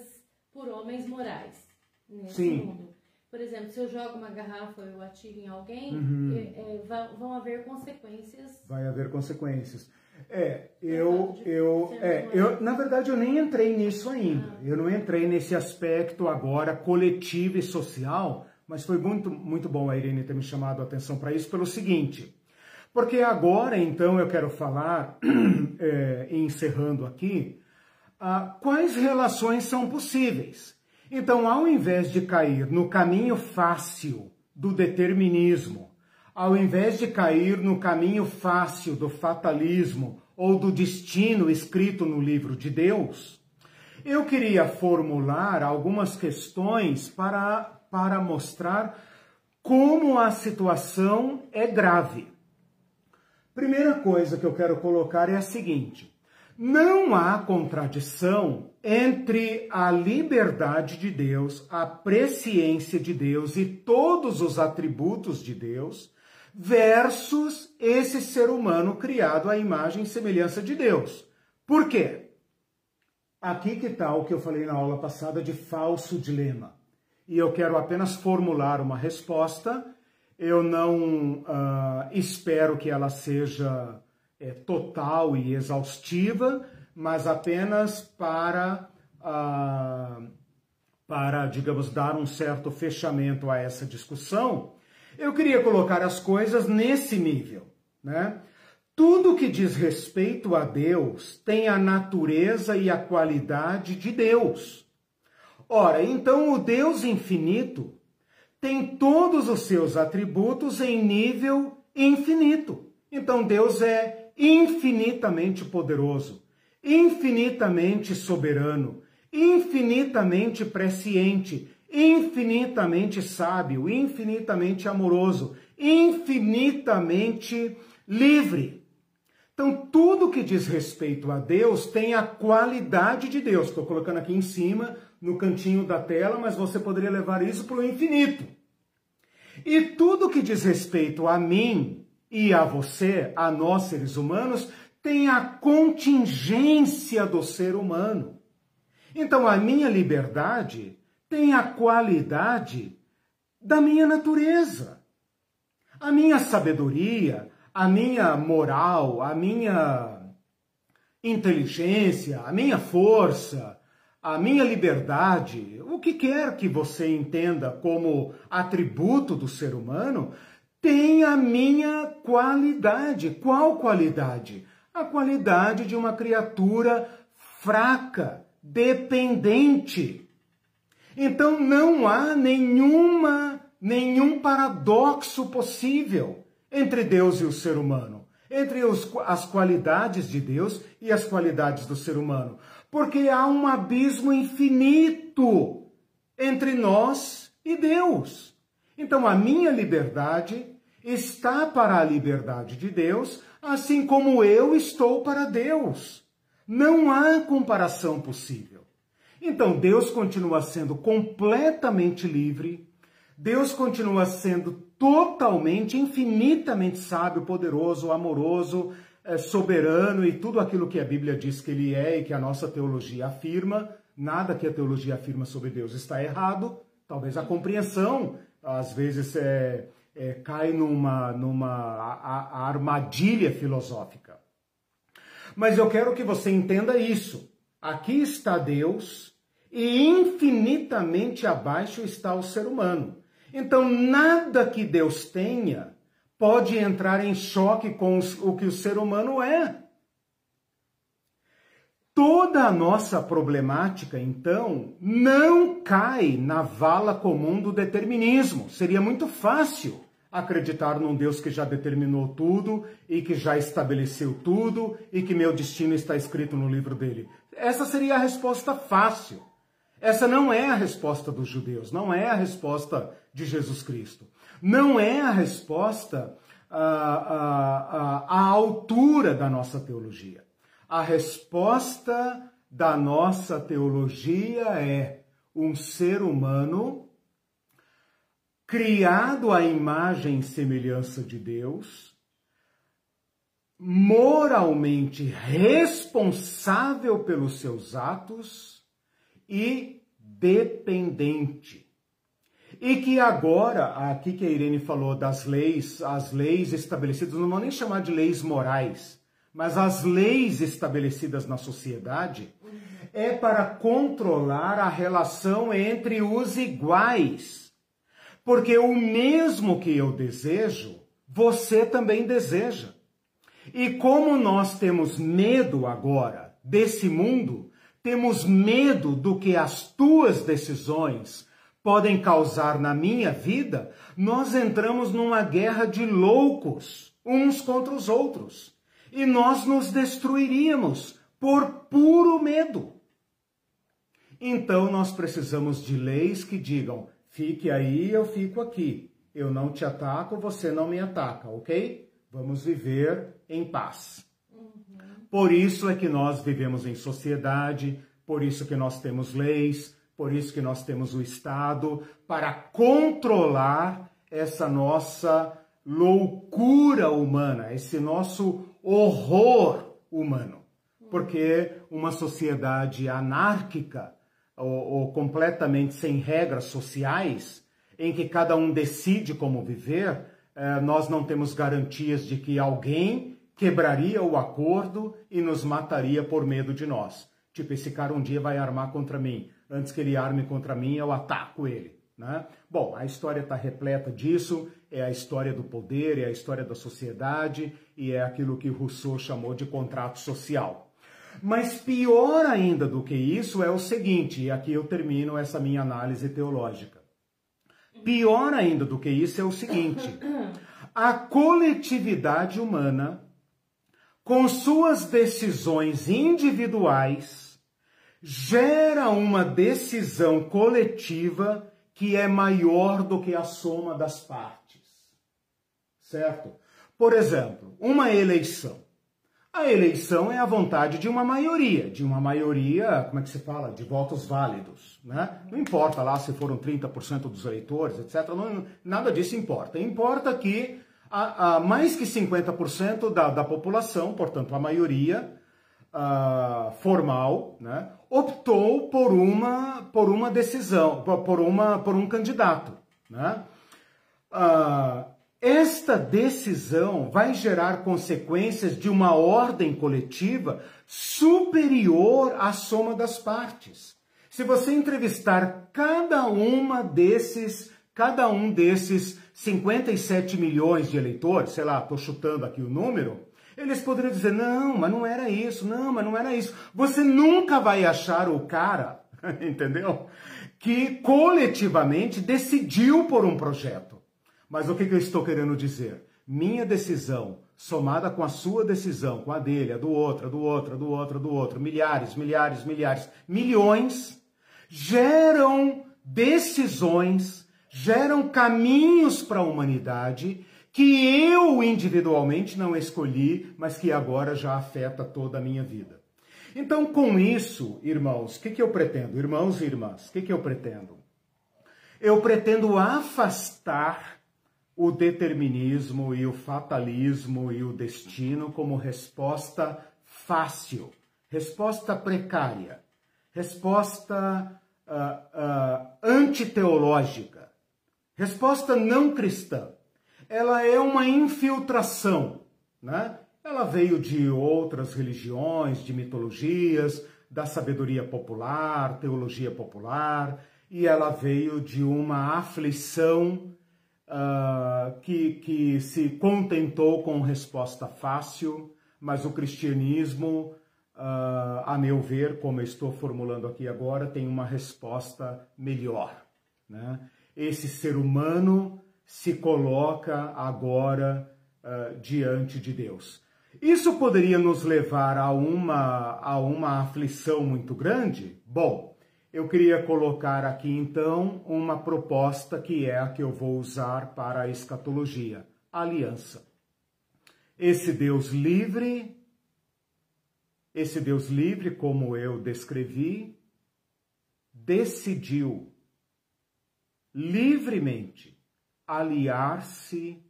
[SPEAKER 2] por homens morais nesse
[SPEAKER 1] Sim.
[SPEAKER 2] mundo. Por exemplo, se eu jogo uma garrafa ou eu atiro em alguém,
[SPEAKER 1] Uhum.
[SPEAKER 2] é, é, vão haver consequências.
[SPEAKER 1] Vai haver consequências. É, eu, eu, é, eu, na verdade, eu nem entrei nisso ainda.
[SPEAKER 2] Ah.
[SPEAKER 1] Eu não entrei nesse aspecto agora coletivo e social, mas foi muito, muito bom a Irene ter me chamado a atenção para isso pelo seguinte. Porque agora, então, eu quero falar, [CLEARS THROAT] é, encerrando aqui, ah, quais relações são possíveis. Então, ao invés de cair no caminho fácil do determinismo, ao invés de cair no caminho fácil do fatalismo ou do destino escrito no livro de Deus, eu queria formular algumas questões para, para mostrar como a situação é grave. Primeira coisa que eu quero colocar é a seguinte: não há contradição entre a liberdade de Deus, a presciência de Deus e todos os atributos de Deus versus esse ser humano criado à imagem e semelhança de Deus. Por quê? Aqui que está o que eu falei na aula passada de falso dilema. E eu quero apenas formular uma resposta. Eu não ah, espero que ela seja é, total e exaustiva, mas apenas para, ah, para, digamos, dar um certo fechamento a essa discussão. Eu queria colocar as coisas nesse nível, né? Tudo que diz respeito a Deus tem a natureza e a qualidade de Deus. Ora, então o Deus infinito tem todos os seus atributos em nível infinito. Então Deus é infinitamente poderoso, infinitamente soberano, infinitamente presciente, infinitamente sábio, infinitamente amoroso, infinitamente livre. Então, tudo que diz respeito a Deus tem a qualidade de Deus. Estou colocando aqui em cima, no cantinho da tela, mas você poderia levar isso para o infinito. E tudo que diz respeito a mim e a você, a nós seres humanos, tem a contingência do ser humano. Então, a minha liberdade tem a qualidade da minha natureza. A minha sabedoria, a minha moral, a minha inteligência, a minha força, a minha liberdade, o que quer que você entenda como atributo do ser humano, tem a minha qualidade. Qual qualidade? A qualidade de uma criatura fraca, dependente. Então não há nenhuma nenhum paradoxo possível entre Deus e o ser humano, entre os, as qualidades de Deus e as qualidades do ser humano, porque há um abismo infinito entre nós e Deus. Então a minha liberdade está para a liberdade de Deus, assim como eu estou para Deus. Não há comparação possível. Então Deus continua sendo completamente livre, Deus continua sendo totalmente, infinitamente sábio, poderoso, amoroso, é, soberano e tudo aquilo que a Bíblia diz que ele é e que a nossa teologia afirma. Nada que a teologia afirma sobre Deus está errado. Talvez a compreensão, às vezes, é, é, cai numa, numa a, a armadilha filosófica. Mas eu quero que você entenda isso. Aqui está Deus e infinitamente abaixo está o ser humano. Então, nada que Deus tenha pode entrar em choque com o que o ser humano é. Toda a nossa problemática, então, não cai na vala comum do determinismo. Seria muito fácil acreditar num Deus que já determinou tudo e que já estabeleceu tudo e que meu destino está escrito no livro dele. Essa seria a resposta fácil. Essa não é a resposta dos judeus, não é a resposta de Jesus Cristo. Não é a resposta à, altura da nossa teologia. A resposta da nossa teologia é um ser humano criado à imagem e semelhança de Deus, moralmente responsável pelos seus atos e dependente. E que agora, aqui que a Irene falou das leis, as leis estabelecidas, não vou nem chamar de leis morais, mas as leis estabelecidas na sociedade, é para controlar a relação entre os iguais. Porque o mesmo que eu desejo, você também deseja. E como nós temos medo agora desse mundo, temos medo do que as tuas decisões podem causar na minha vida, nós entramos numa guerra de loucos, uns contra os outros. E nós nos destruiríamos por puro medo. Então nós precisamos de leis que digam: fique aí, eu fico aqui. Eu não te ataco, você não me ataca, ok? Vamos viver em paz. Uhum. Por isso é que nós vivemos em sociedade, por isso que nós temos leis, por isso que nós temos o Estado, para controlar essa nossa loucura humana, esse nosso horror humano. Porque uma sociedade anárquica ou, ou completamente sem regras sociais, em que cada um decide como viver, eh, nós não temos garantias de que alguém quebraria o acordo e nos mataria por medo de nós. Tipo, esse cara um dia vai armar contra mim. Antes que ele arme contra mim, eu ataco ele. Né? Bom, a história está repleta disso, é a história do poder, é a história da sociedade e é aquilo que Rousseau chamou de contrato social. Mas pior ainda do que isso é o seguinte, e aqui eu termino essa minha análise teológica. Pior ainda do que isso é o seguinte: a coletividade humana, com suas decisões individuais, gera uma decisão coletiva que é maior do que a soma das partes. Certo? Por exemplo, uma eleição. A eleição é a vontade de uma maioria, de uma maioria, como é que se fala, de votos válidos, né? Não importa lá se foram 30% dos eleitores, etc. Não, nada disso importa. Importa que a, a mais que 50% da, da população, portanto a maioria uh, formal, né, optou por uma, por uma decisão, por, uma, por um candidato, né? Uh, esta decisão vai gerar consequências de uma ordem coletiva superior à soma das partes. Se você entrevistar cada uma desses, cada um desses 57 milhões de eleitores, sei lá, estou chutando aqui o número, eles poderiam dizer: não, mas não era isso, não, mas não era isso. Você nunca vai achar o cara, [LAUGHS] entendeu? Que coletivamente decidiu por um projeto. Mas o que, que eu estou querendo dizer? Minha decisão, somada com a sua decisão, com a dele, a do outro, a do outro, a do outro, a do outro, milhares, milhares, milhares, milhões, geram decisões, geram caminhos para a humanidade que eu individualmente não escolhi, mas que agora já afeta toda a minha vida. Então, com isso, irmãos, o que, que eu pretendo? Irmãos e irmãs, o que, que eu pretendo? Eu pretendo afastar o determinismo e o fatalismo e o destino como resposta fácil, resposta precária, resposta uh, uh, antiteológica, resposta não cristã. Ela é uma infiltração, né? Ela veio de outras religiões, de mitologias, da sabedoria popular, teologia popular, e ela veio de uma aflição uh, que, que se contentou com resposta fácil, mas o cristianismo, uh, a meu ver, como eu estou formulando aqui agora, tem uma resposta melhor. Né? Esse ser humano se coloca agora uh, diante de Deus. Isso poderia nos levar a uma, a uma aflição muito grande? Bom, eu queria colocar aqui então uma proposta que é a que eu vou usar para a escatologia: aliança. Esse Deus livre, esse Deus livre, como eu descrevi, decidiu livremente aliar-se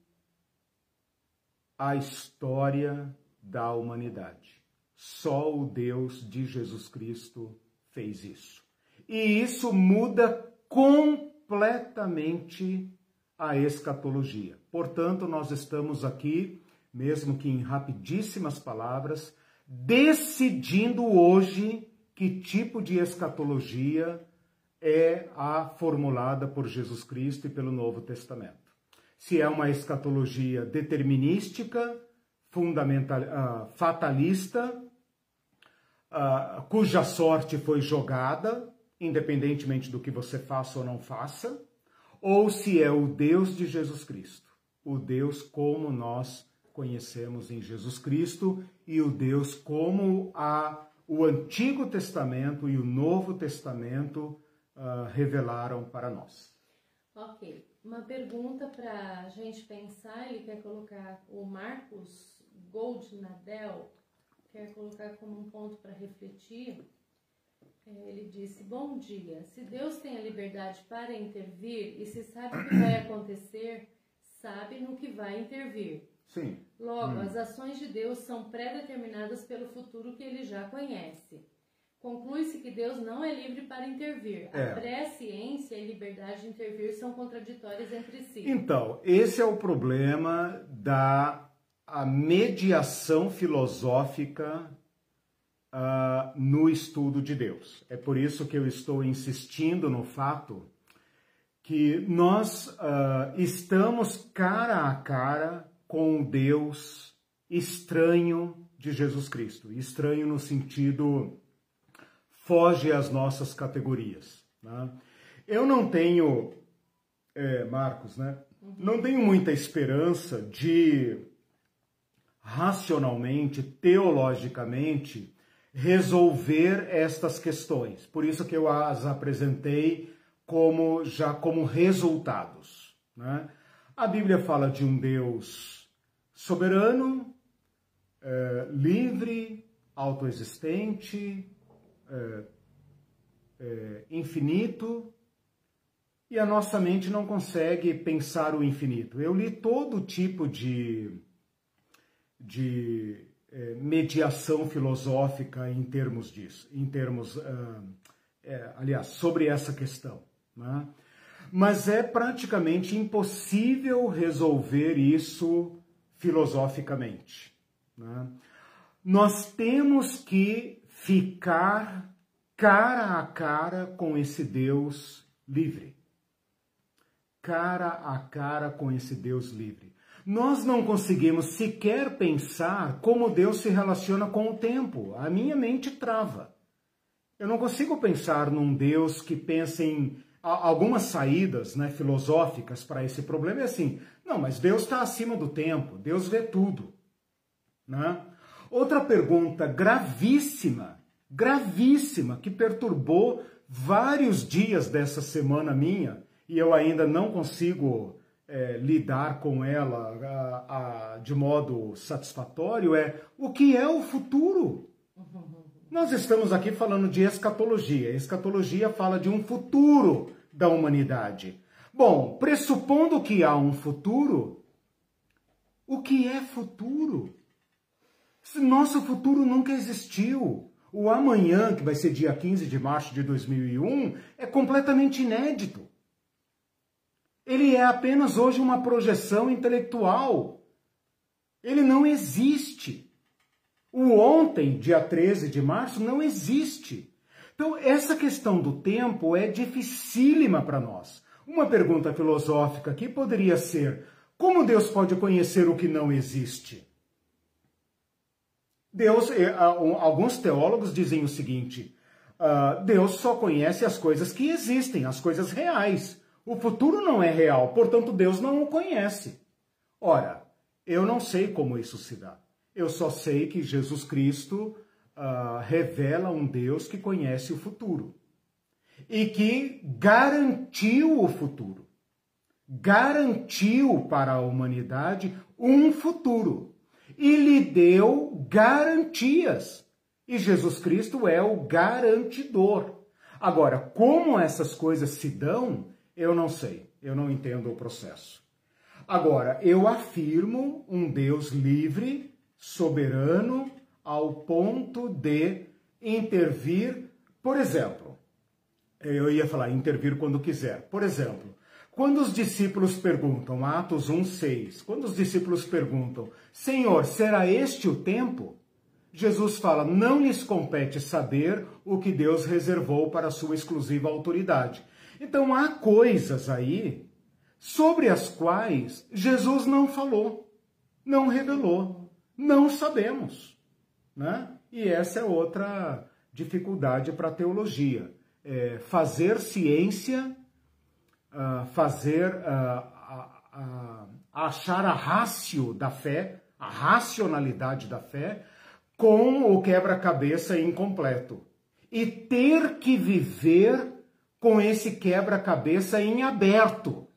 [SPEAKER 1] à história da humanidade. Só o Deus de Jesus Cristo fez isso. E isso muda completamente a escatologia. Portanto, nós estamos aqui, mesmo que em rapidíssimas palavras, decidindo hoje que tipo de escatologia é a formulada por Jesus Cristo e pelo Novo Testamento. Se é uma escatologia determinística, fundamental, uh, fatalista, uh, cuja sorte foi jogada, independentemente do que você faça ou não faça, ou se é o Deus de Jesus Cristo, o Deus como nós conhecemos em Jesus Cristo e o Deus como a, o Antigo Testamento e o Novo Testamento uh, revelaram para nós.
[SPEAKER 2] Ok. Uma pergunta para a gente pensar, ele quer colocar o Marcos Goldnadel, quer colocar como um ponto para refletir. É, ele disse: Bom dia. Se Deus tem a liberdade para intervir e se sabe o que vai acontecer, sabe no que vai intervir.
[SPEAKER 1] Sim.
[SPEAKER 2] Logo, hum. as ações de Deus são pré-determinadas pelo futuro que ele já conhece. Conclui-se que Deus não é livre para intervir. É. A presciência e liberdade de intervir são contraditórias entre si.
[SPEAKER 1] Então, esse é o problema da a mediação filosófica uh, no estudo de Deus. É por isso que eu estou insistindo no fato que nós uh, estamos cara a cara com o Deus estranho de Jesus Cristo. Estranho no sentido foge às nossas categorias. Né? Eu não tenho, é, Marcos, né? Não tenho muita esperança de racionalmente, teologicamente, resolver estas questões. Por isso que eu as apresentei como já como resultados. Né? A Bíblia fala de um Deus soberano, é, livre, autoexistente, é, é, infinito e a nossa mente não consegue pensar o infinito. Eu li todo tipo de, de é, mediação filosófica em termos disso, em termos, ah, é, aliás, sobre essa questão. Né? Mas é praticamente impossível resolver isso filosoficamente. Né? Nós temos que ficar cara a cara com esse Deus livre. Cara a cara com esse Deus livre. Nós não conseguimos sequer pensar como Deus se relaciona com o tempo. A minha mente trava. Eu não consigo pensar num Deus que pensa em algumas saídas né, filosóficas para esse problema. É assim, não, mas Deus está acima do tempo, Deus vê tudo. Né? Outra pergunta gravíssima, gravíssima, que perturbou vários dias dessa semana minha, e eu ainda não consigo é, lidar com ela a, a, de modo satisfatório, é o que é o futuro? Nós estamos aqui falando de escatologia. escatologia fala de um futuro da humanidade. Bom, pressupondo que há um futuro, o que é futuro? Nosso futuro nunca existiu. O amanhã, que vai ser dia 15 de março de 2001, é completamente inédito. Ele é apenas hoje uma projeção intelectual. Ele não existe. O ontem, dia 13 de março, não existe. Então, essa questão do tempo é dificílima para nós. Uma pergunta filosófica aqui poderia ser: como Deus pode conhecer o que não existe? Deus, eh, alguns teólogos dizem o seguinte: uh, Deus só conhece as coisas que existem, as coisas reais. O futuro não é real, portanto Deus não o conhece. Ora, eu não sei como isso se dá. Eu só sei que Jesus Cristo uh, revela um Deus que conhece o futuro. e que garantiu o futuro. Garantiu para a humanidade um futuro e lhe deu garantias. E Jesus Cristo é o garantidor. Agora, como essas coisas se dão, eu não sei, eu não entendo o processo. Agora, eu afirmo um Deus livre, soberano, ao ponto de intervir, por exemplo, eu ia falar intervir quando quiser. Por exemplo, quando os discípulos perguntam, Atos 1:6, quando os discípulos perguntam: "Senhor, será este o tempo?" Jesus fala: "Não lhes compete saber o que Deus reservou para sua exclusiva autoridade." Então há coisas aí sobre as quais Jesus não falou, não revelou, não sabemos, né? E essa é outra dificuldade para a teologia. É fazer ciência, uh, fazer, uh, uh, achar a rácio da fé, a racionalidade da fé, com o quebra-cabeça incompleto. E ter que viver com esse quebra-cabeça em aberto.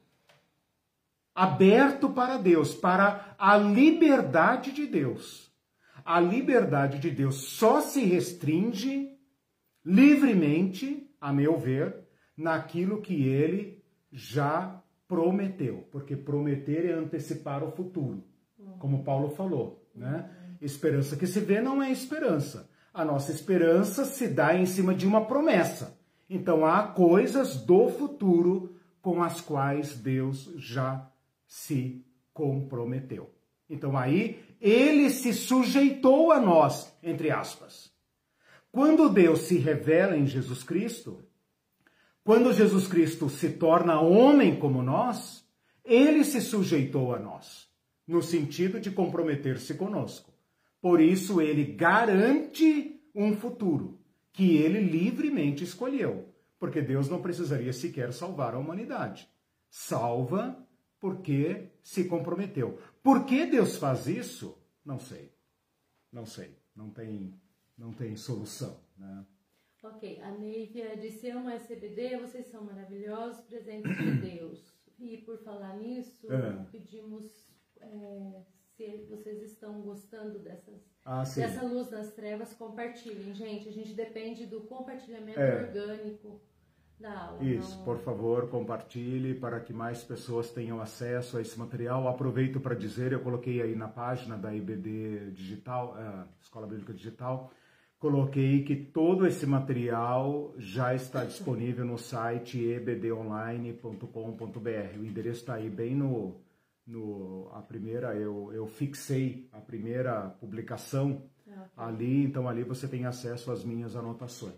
[SPEAKER 1] Aberto para Deus, para a liberdade de Deus a liberdade de Deus só se restringe livremente, a meu ver, naquilo que ele já prometeu, porque prometer é antecipar o futuro, como Paulo falou, né? Esperança que se vê não é esperança. A nossa esperança se dá em cima de uma promessa. Então há coisas do futuro com as quais Deus já se comprometeu. Então aí ele se sujeitou a nós, entre aspas. Quando Deus se revela em Jesus Cristo, quando Jesus Cristo se torna homem como nós, ele se sujeitou a nós, no sentido de comprometer-se conosco. Por isso ele garante um futuro que ele livremente escolheu, porque Deus não precisaria sequer salvar a humanidade. Salva porque se comprometeu. Por que Deus faz isso? Não sei. Não sei. Não tem, não tem solução. Né?
[SPEAKER 2] Ok, a Neívia disse: Amo SBD, vocês são maravilhosos, presentes de [COUGHS] Deus. E por falar nisso, é. pedimos é, se vocês estão gostando dessas, ah, dessa luz nas trevas, compartilhem. Gente, a gente depende do compartilhamento é. orgânico da aula.
[SPEAKER 1] Isso, não... por favor, compartilhe para que mais pessoas tenham acesso a esse material. Aproveito para dizer, eu coloquei aí na página da IBD Digital, uh, Escola Bíblica Digital, coloquei que todo esse material já está disponível no site ebdonline.com.br. O endereço está aí bem no, no a primeira, eu, eu fixei a primeira publicação ah, ali, então ali você tem acesso às minhas anotações.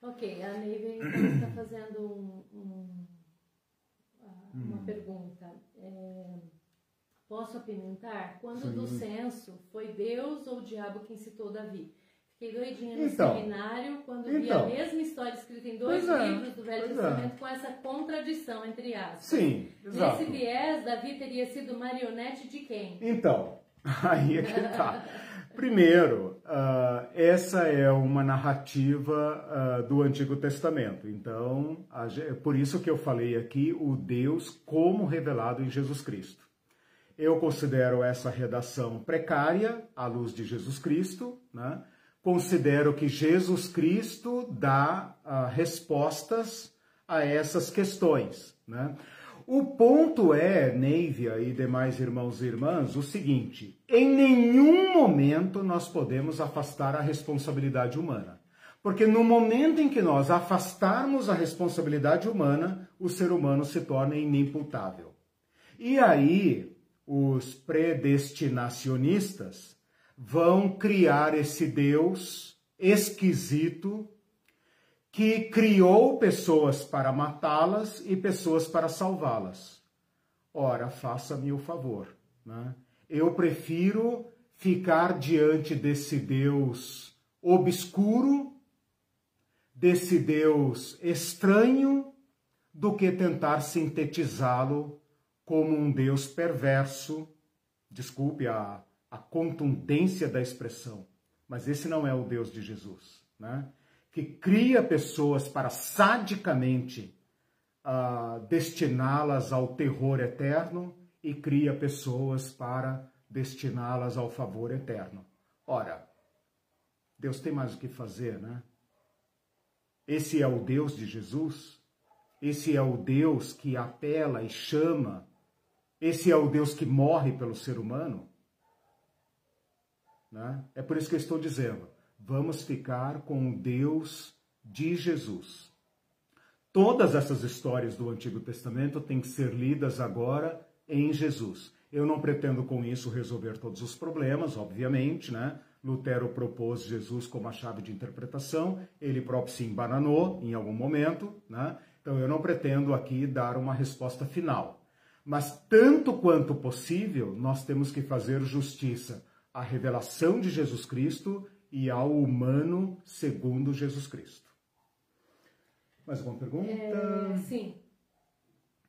[SPEAKER 2] Ok, a Neiva então está fazendo um, um, uma hum. pergunta. É, posso apimentar? Quando Sim. do censo foi Deus ou o diabo quem citou Davi? Fiquei doidinha no então, seminário quando então, vi a mesma história escrita em dois é, livros do Velho é. Testamento é. com essa contradição entre aspas.
[SPEAKER 1] Sim, exato.
[SPEAKER 2] Nesse viés, Davi teria sido marionete de quem?
[SPEAKER 1] Então, [LAUGHS] aí é que tá. Primeiro, uh, essa é uma narrativa uh, do Antigo Testamento. Então, a, por isso que eu falei aqui o Deus como revelado em Jesus Cristo. Eu considero essa redação precária à luz de Jesus Cristo. Né? Considero que Jesus Cristo dá uh, respostas a essas questões. Né? O ponto é, Neivia e demais irmãos e irmãs, o seguinte: em nenhum momento nós podemos afastar a responsabilidade humana. Porque no momento em que nós afastarmos a responsabilidade humana, o ser humano se torna inimputável. E aí, os predestinacionistas vão criar esse Deus esquisito que criou pessoas para matá-las e pessoas para salvá-las. Ora, faça-me o favor. Né? Eu prefiro ficar diante desse Deus obscuro, desse Deus estranho, do que tentar sintetizá-lo como um Deus perverso. Desculpe a, a contundência da expressão, mas esse não é o Deus de Jesus. Né? que cria pessoas para sadicamente uh, destiná-las ao terror eterno e cria pessoas para destiná-las ao favor eterno. Ora, Deus tem mais o que fazer, né? Esse é o Deus de Jesus? Esse é o Deus que apela e chama? Esse é o Deus que morre pelo ser humano? Né? É por isso que eu estou dizendo: vamos ficar com o Deus de Jesus. Todas essas histórias do Antigo Testamento têm que ser lidas agora em Jesus. Eu não pretendo com isso resolver todos os problemas, obviamente, né? Lutero propôs Jesus como a chave de interpretação, ele próprio se embananou em algum momento, né? Então eu não pretendo aqui dar uma resposta final. Mas tanto quanto possível, nós temos que fazer justiça à revelação de Jesus Cristo e ao humano segundo Jesus Cristo. Mais alguma pergunta?
[SPEAKER 2] É, sim.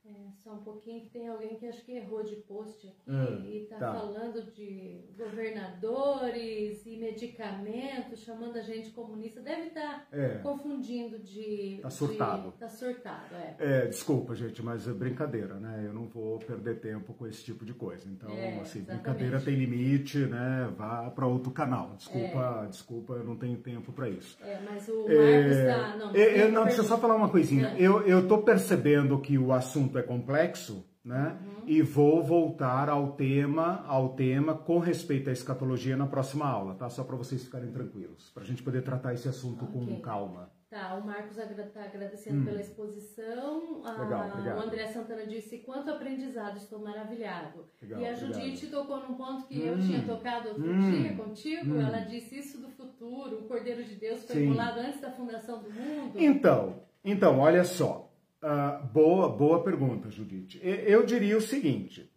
[SPEAKER 2] É, só um pouquinho que tem alguém que acho que errou de post aqui hum, e está tá. falando de governadores e medicamentos, chamando a gente comunista. Deve estar tá é. confundindo de.
[SPEAKER 1] Tá surtado.
[SPEAKER 2] Tá surtado, é.
[SPEAKER 1] é. Desculpa, gente, mas é brincadeira, né? Eu não vou perder tempo com esse tipo de coisa. Então,
[SPEAKER 2] é,
[SPEAKER 1] assim, exatamente. brincadeira tem limite, né? Vá para outro canal. Desculpa, é. desculpa, eu não tenho tempo para isso.
[SPEAKER 2] É, mas o Marcos tá. Não,
[SPEAKER 1] eu, não deixa eu só falar uma coisinha. Eu, eu tô percebendo que o assunto assunto é complexo, né? Uhum. E vou voltar ao tema, ao tema com respeito à escatologia na próxima aula, tá? Só para vocês ficarem tranquilos, para a gente poder tratar esse assunto okay. com calma.
[SPEAKER 2] Tá, o Marcos está agradecendo hum. pela exposição. Legal, o André Santana disse: quanto aprendizado, estou maravilhado. Legal, e a Judite obrigado. tocou num ponto que hum. eu tinha tocado outro hum. dia contigo. Hum. Ela disse isso do futuro, o Cordeiro de Deus foi bolado antes da fundação do mundo.
[SPEAKER 1] Então, então, olha só. Uh, boa, boa pergunta, Judite. Eu diria o seguinte: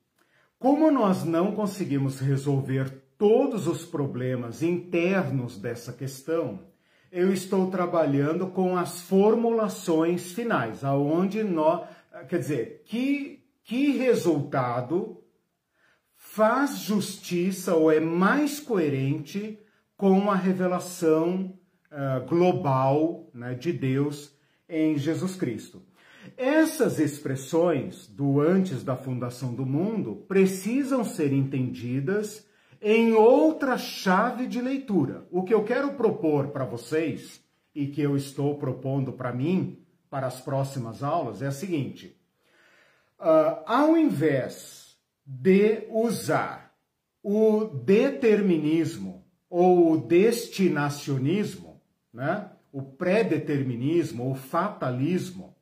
[SPEAKER 1] como nós não conseguimos resolver todos os problemas internos dessa questão, eu estou trabalhando com as formulações finais, aonde nós, quer dizer, que, que resultado faz justiça ou é mais coerente com a revelação uh, global né, de Deus em Jesus Cristo. Essas expressões do antes da fundação do mundo precisam ser entendidas em outra chave de leitura. O que eu quero propor para vocês e que eu estou propondo para mim para as próximas aulas é a seguinte: uh, ao invés de usar o determinismo ou o destinacionismo, né, o pré-determinismo, o fatalismo,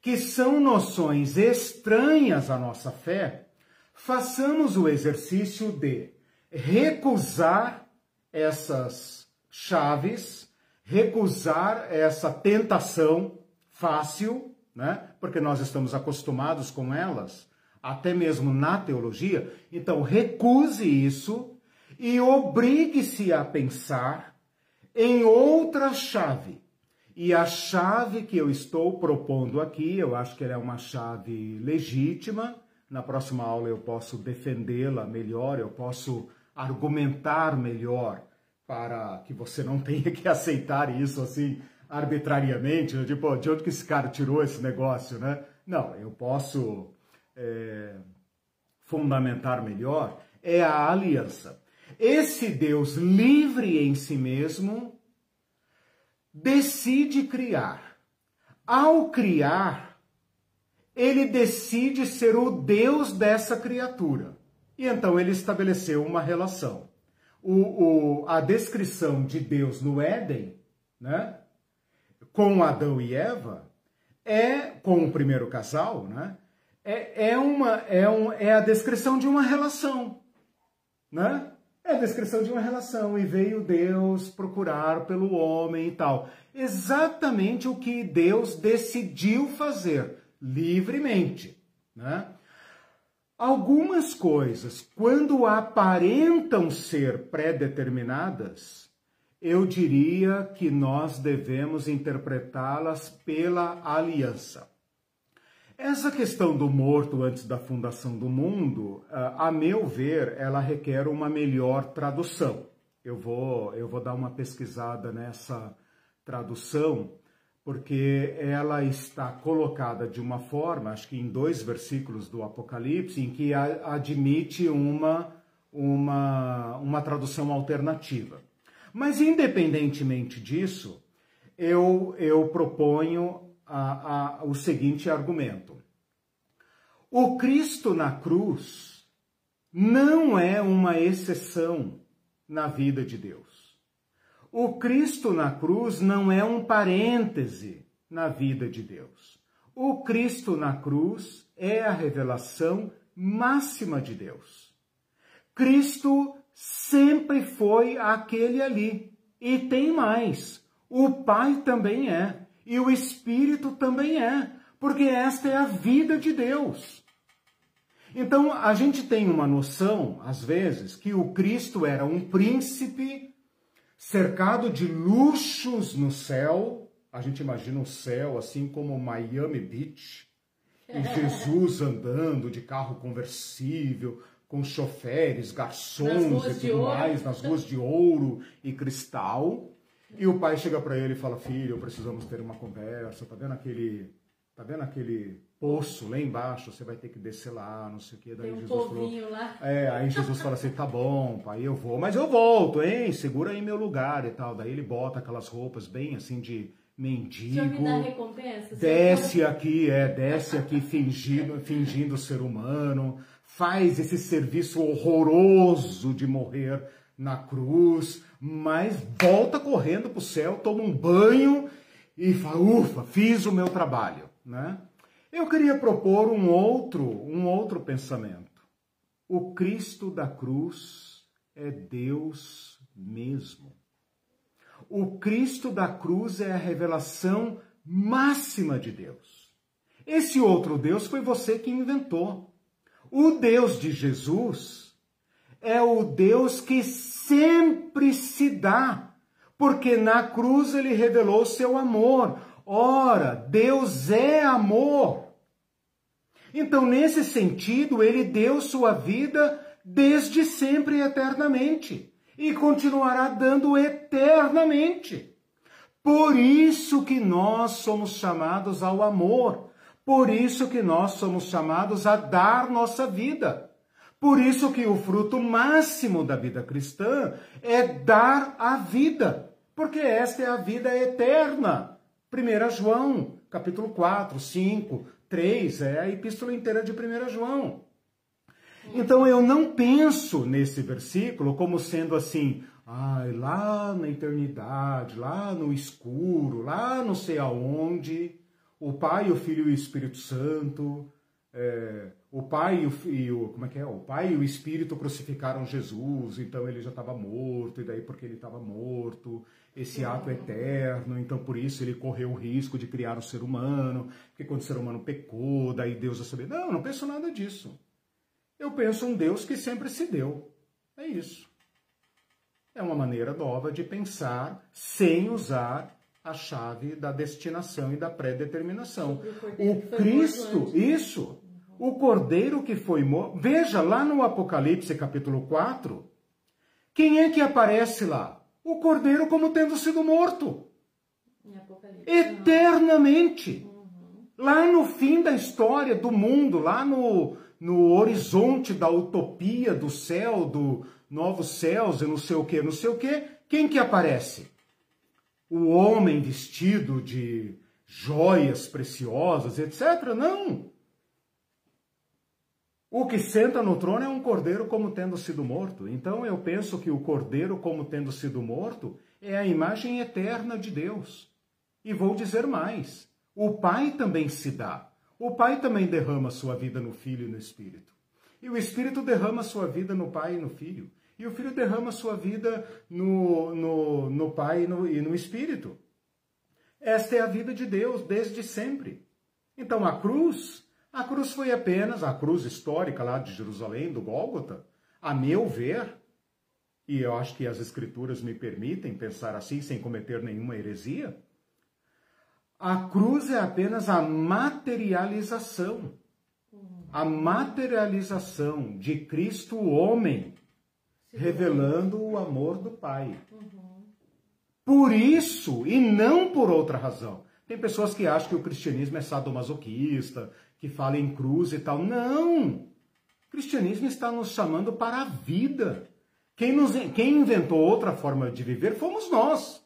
[SPEAKER 1] que são noções estranhas à nossa fé, façamos o exercício de recusar essas chaves, recusar essa tentação fácil, né? Porque nós estamos acostumados com elas, até mesmo na teologia. Então, recuse isso e obrigue-se a pensar em outra chave e a chave que eu estou propondo aqui, eu acho que ela é uma chave legítima. Na próxima aula eu posso defendê-la melhor, eu posso argumentar melhor para que você não tenha que aceitar isso assim arbitrariamente, né? tipo, de onde que esse cara tirou esse negócio, né? Não, eu posso é, fundamentar melhor é a aliança. Esse Deus livre em si mesmo decide criar. Ao criar, ele decide ser o Deus dessa criatura. E então ele estabeleceu uma relação. O, o, a descrição de Deus no Éden, né, com Adão e Eva, é, com o primeiro casal, né, é, é, uma, é, um, é a descrição de uma relação. Né? É a descrição de uma relação e veio Deus procurar pelo homem e tal. Exatamente o que Deus decidiu fazer livremente, né? Algumas coisas, quando aparentam ser pré-determinadas, eu diria que nós devemos interpretá-las pela aliança. Essa questão do morto antes da fundação do mundo, a meu ver, ela requer uma melhor tradução. Eu vou, eu vou dar uma pesquisada nessa tradução, porque ela está colocada de uma forma, acho que em dois versículos do Apocalipse, em que admite uma, uma, uma tradução alternativa. Mas, independentemente disso, eu, eu proponho a, a, o seguinte argumento. O Cristo na cruz não é uma exceção na vida de Deus. O Cristo na cruz não é um parêntese na vida de Deus. O Cristo na cruz é a revelação máxima de Deus. Cristo sempre foi aquele ali. E tem mais. O Pai também é. E o Espírito também é. Porque esta é a vida de Deus. Então, a gente tem uma noção, às vezes, que o Cristo era um príncipe cercado de luxos no céu. A gente imagina o céu assim como Miami Beach. E [LAUGHS] Jesus andando de carro conversível, com choferes, garçons e tudo mais, nas ruas de ouro e cristal. E o pai chega para ele e fala: Filho, precisamos ter uma conversa. Tá vendo aquele, tá vendo aquele poço lá embaixo? Você vai ter que descer lá, não sei o quê.
[SPEAKER 2] Daí Tem um Jesus falou, lá.
[SPEAKER 1] É, aí Jesus fala assim: Tá bom, pai, eu vou, mas eu volto, hein? Segura aí meu lugar e tal. Daí ele bota aquelas roupas bem assim de mendigo.
[SPEAKER 2] me?
[SPEAKER 1] Desce aqui, é, desce aqui fingindo, fingindo ser humano faz esse serviço horroroso de morrer na cruz, mas volta correndo para o céu, toma um banho e fala, ufa, fiz o meu trabalho, né? Eu queria propor um outro, um outro pensamento. O Cristo da cruz é Deus mesmo. O Cristo da cruz é a revelação máxima de Deus. Esse outro Deus foi você que inventou. O Deus de Jesus é o Deus que sempre se dá, porque na cruz ele revelou seu amor. Ora, Deus é amor. Então, nesse sentido, ele deu sua vida desde sempre e eternamente e continuará dando eternamente. Por isso que nós somos chamados ao amor. Por isso que nós somos chamados a dar nossa vida. Por isso que o fruto máximo da vida cristã é dar a vida, porque esta é a vida eterna. 1 João, capítulo 4, 5, 3, é a epístola inteira de 1 João. Então eu não penso nesse versículo como sendo assim, ai, lá na eternidade, lá no escuro, lá não sei aonde, o Pai, o Filho e o Espírito Santo, é, o Pai e o, e o, como é que é? O Pai e o Espírito crucificaram Jesus, então ele já estava morto, e daí porque ele estava morto, esse ato é eterno, então por isso ele correu o risco de criar o ser humano, porque quando o ser humano pecou, daí Deus já sabia. Não, não penso nada disso. Eu penso um Deus que sempre se deu. É isso. É uma maneira nova de pensar sem usar a chave da destinação e da pré-determinação. O Cristo, isso, o cordeiro que foi morto. Veja lá no Apocalipse capítulo 4, quem é que aparece lá? O cordeiro como tendo sido morto. Eternamente. Uhum. Lá no fim da história do mundo, lá no, no horizonte da utopia do céu, do novos céus e não sei o que, não sei o que, quem que aparece? o homem vestido de joias preciosas, etc. Não. O que senta no trono é um cordeiro como tendo sido morto. Então eu penso que o cordeiro como tendo sido morto é a imagem eterna de Deus. E vou dizer mais: o Pai também se dá. O Pai também derrama sua vida no Filho e no Espírito. E o Espírito derrama sua vida no Pai e no Filho. E o Filho derrama sua vida no, no, no Pai e no, e no Espírito. Esta é a vida de Deus desde sempre. Então a cruz, a cruz foi apenas a cruz histórica lá de Jerusalém, do Gólgota, a meu ver, e eu acho que as escrituras me permitem pensar assim sem cometer nenhuma heresia, a cruz é apenas a materialização, a materialização de Cristo homem revelando o amor do Pai. por isso e não por outra razão. Tem pessoas que acham que o cristianismo é sadomasoquista, que fala em cruz e tal. Não! O cristianismo está nos chamando para a vida. Quem, nos, quem inventou outra forma de viver fomos nós,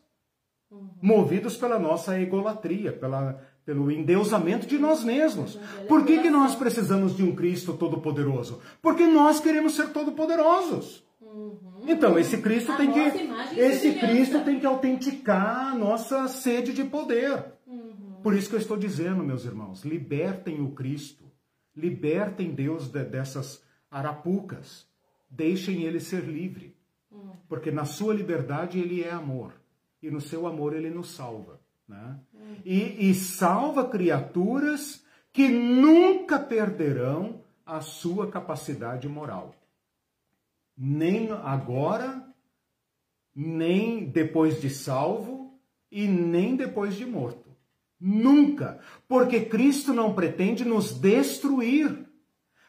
[SPEAKER 1] uhum. movidos pela nossa egolatria, pela, pelo endeusamento de nós mesmos. Por que, que nós precisamos de um Cristo todo-poderoso? Porque nós queremos ser todo-poderosos. Uhum. Então, esse Cristo a tem que esse Cristo tem que autenticar a nossa sede de poder. Por isso que eu estou dizendo, meus irmãos, libertem o Cristo. Libertem Deus de, dessas arapucas. Deixem ele ser livre. Porque na sua liberdade ele é amor. E no seu amor ele nos salva. Né? E, e salva criaturas que nunca perderão a sua capacidade moral nem agora, nem depois de salvo e nem depois de morto. Nunca, porque Cristo não pretende nos destruir,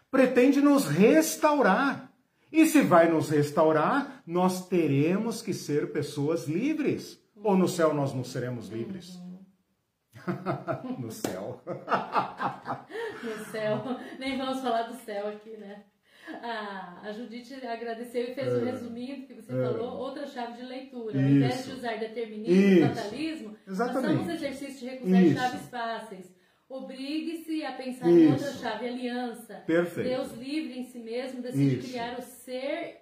[SPEAKER 1] pretende nos restaurar. E se vai nos restaurar, nós teremos que ser pessoas livres. Ou no céu nós não seremos livres? [LAUGHS] no céu. [LAUGHS]
[SPEAKER 2] no céu. Nem vamos falar do céu aqui, né? A, a Judite agradeceu e fez o é. um resuminho que você é. falou, outra chave de leitura. Isso. Ao invés de usar determinismo e fatalismo, façamos exercício de recusar Isso. chaves fáceis. Obrigue-se a pensar Isso. em outra chave, aliança.
[SPEAKER 1] Perfeito.
[SPEAKER 2] Deus livre em si mesmo decide Isso. criar o ser,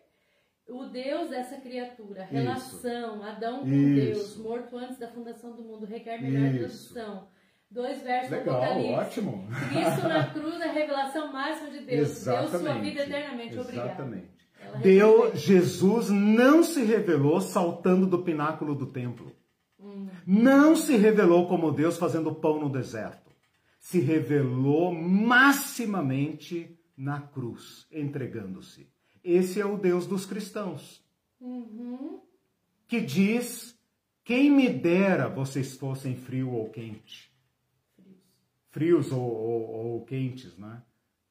[SPEAKER 2] o Deus dessa criatura. Relação. Adão com Deus, morto antes da fundação do mundo, requer melhor tradução. Dois versos
[SPEAKER 1] Legal, do Apocalipse. ótimo.
[SPEAKER 2] Cristo na [LAUGHS] cruz é a revelação máxima de Deus. Exatamente. Deu sua vida eternamente. Obrigado.
[SPEAKER 1] Exatamente. Deus, Jesus não se revelou saltando do pináculo do templo. Hum. Não se revelou como Deus fazendo pão no deserto. Se revelou maximamente na cruz, entregando-se. Esse é o Deus dos cristãos. Uhum. Que diz: quem me dera vocês fossem frio ou quente frios ou, ou, ou quentes, né?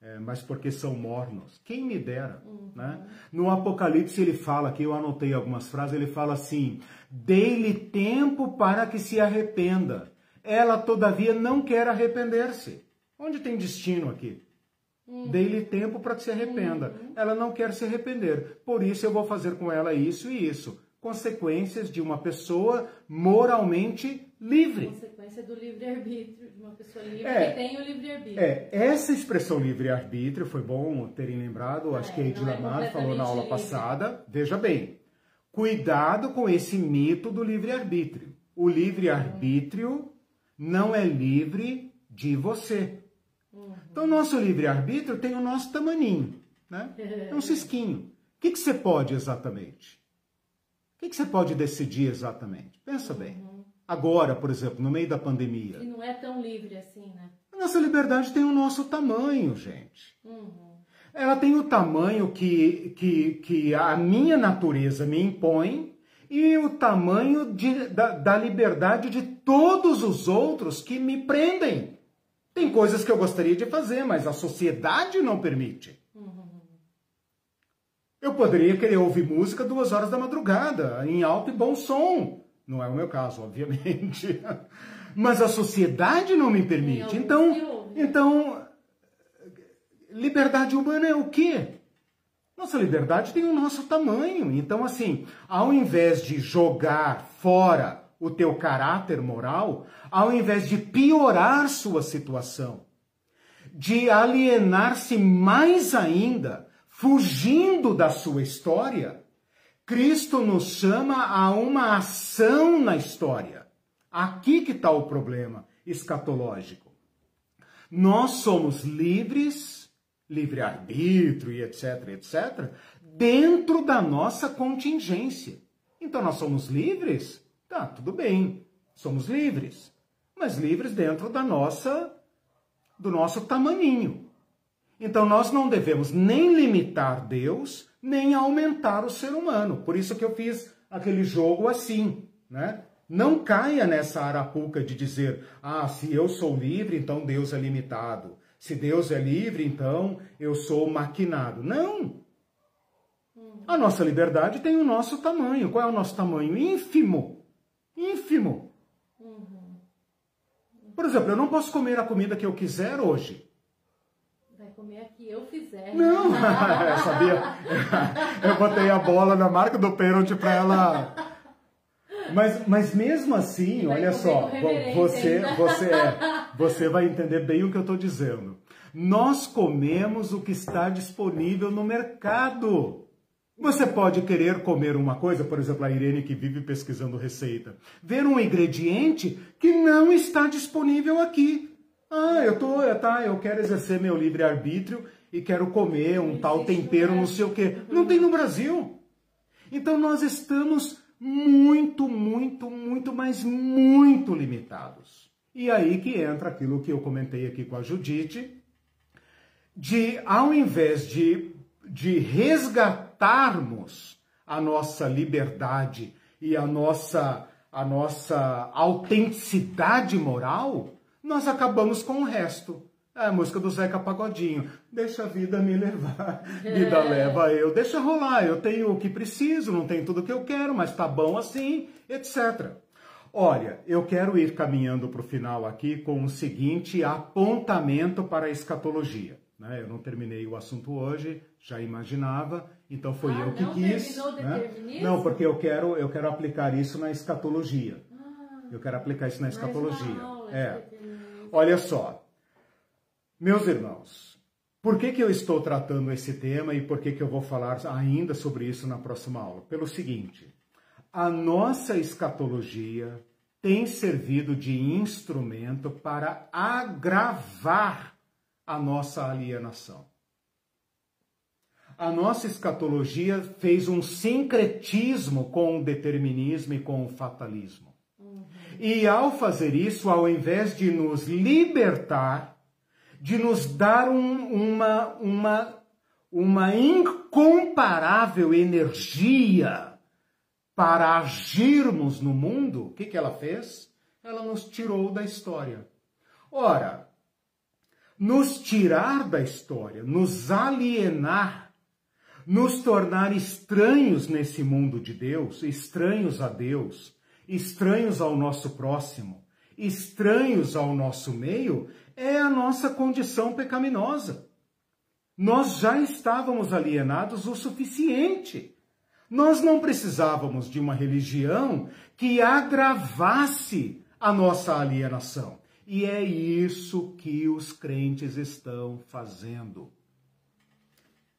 [SPEAKER 1] É, mas porque são mornos. Quem me dera, uhum. né? No Apocalipse ele fala, aqui eu anotei algumas frases, ele fala assim: dei-lhe tempo para que se arrependa. Ela, todavia, não quer arrepender-se. Onde tem destino aqui? Uhum. Dei-lhe tempo para que se arrependa. Uhum. Ela não quer se arrepender. Por isso eu vou fazer com ela isso e isso. Consequências de uma pessoa moralmente livre.
[SPEAKER 2] Consequência do livre-arbítrio, de uma pessoa livre é, que tem o livre-arbítrio. É,
[SPEAKER 1] essa expressão livre-arbítrio foi bom terem lembrado, acho é, que a Edila é falou na aula livre. passada. Veja bem, cuidado com esse mito do livre-arbítrio. O livre-arbítrio não é livre de você. Uhum. Então, nosso livre-arbítrio tem o nosso tamaninho, né? [LAUGHS] É um cisquinho. O que, que você pode exatamente? O que, que você pode decidir exatamente? Pensa uhum. Agora, por exemplo, no meio da pandemia.
[SPEAKER 2] E não é tão livre assim, né?
[SPEAKER 1] A nossa liberdade tem o nosso tamanho, gente. Uhum. Ela tem o tamanho que, que, que a minha natureza me impõe e o tamanho de, da, da liberdade de todos os outros que me prendem. Tem coisas que eu gostaria de fazer, mas a sociedade não permite. Uhum. Eu poderia querer ouvir música duas horas da madrugada, em alto e bom som. Não é o meu caso, obviamente. [LAUGHS] Mas a sociedade não me permite. Então, então liberdade humana é o quê? Nossa liberdade tem o nosso tamanho. Então, assim, ao invés de jogar fora o teu caráter moral, ao invés de piorar sua situação, de alienar-se mais ainda, fugindo da sua história, Cristo nos chama a uma ação na história. Aqui que está o problema escatológico. Nós somos livres, livre-arbítrio e etc, etc, dentro da nossa contingência. Então nós somos livres? Tá, tudo bem. Somos livres. Mas livres dentro da nossa do nosso tamaninho. Então nós não devemos nem limitar Deus, nem aumentar o ser humano. Por isso que eu fiz aquele jogo assim, né? Não caia nessa arapuca de dizer, ah, se eu sou livre, então Deus é limitado. Se Deus é livre, então eu sou maquinado. Não! A nossa liberdade tem o nosso tamanho. Qual é o nosso tamanho? Ínfimo. ínfimo. Uhum. Por exemplo, eu não posso comer a comida que eu quiser hoje.
[SPEAKER 2] Vai comer a que eu fizer.
[SPEAKER 1] Não, [LAUGHS] eu sabia. Eu botei a bola na marca do pênalti para ela. Mas, mas mesmo assim, olha só, você, você, você vai entender bem o que eu estou dizendo. Nós comemos o que está disponível no mercado. Você pode querer comer uma coisa, por exemplo, a Irene que vive pesquisando receita, ver um ingrediente que não está disponível aqui. Ah, eu tô, tá, eu quero exercer meu livre arbítrio e quero comer um tal tempero, não sei o quê. Não tem no Brasil. Então nós estamos muito, muito, muito, mas muito limitados. E aí que entra aquilo que eu comentei aqui com a Judite, de ao invés de, de resgatarmos a nossa liberdade e a nossa, a nossa autenticidade moral, nós acabamos com o resto. É a música do Zeca Pagodinho. Deixa a vida me levar, [LAUGHS] vida é. leva eu. Deixa rolar, eu tenho o que preciso, não tenho tudo o que eu quero, mas tá bom assim, etc. Olha, eu quero ir caminhando para o final aqui com o seguinte apontamento para a escatologia. Né? Eu não terminei o assunto hoje, já imaginava, então foi ah, eu que quis.
[SPEAKER 2] Né?
[SPEAKER 1] Não, porque eu quero, eu quero aplicar isso na escatologia. Ah, eu quero aplicar isso na escatologia. É. Olha só, meus irmãos, por que, que eu estou tratando esse tema e por que, que eu vou falar ainda sobre isso na próxima aula? Pelo seguinte, a nossa escatologia tem servido de instrumento para agravar a nossa alienação. A nossa escatologia fez um sincretismo com o determinismo e com o fatalismo. E ao fazer isso, ao invés de nos libertar, de nos dar um, uma, uma, uma incomparável energia para agirmos no mundo, o que, que ela fez? Ela nos tirou da história. Ora, nos tirar da história, nos alienar, nos tornar estranhos nesse mundo de Deus, estranhos a Deus, estranhos ao nosso próximo, estranhos ao nosso meio, é a nossa condição pecaminosa. Nós já estávamos alienados o suficiente. Nós não precisávamos de uma religião que agravasse a nossa alienação. E é isso que os crentes estão fazendo.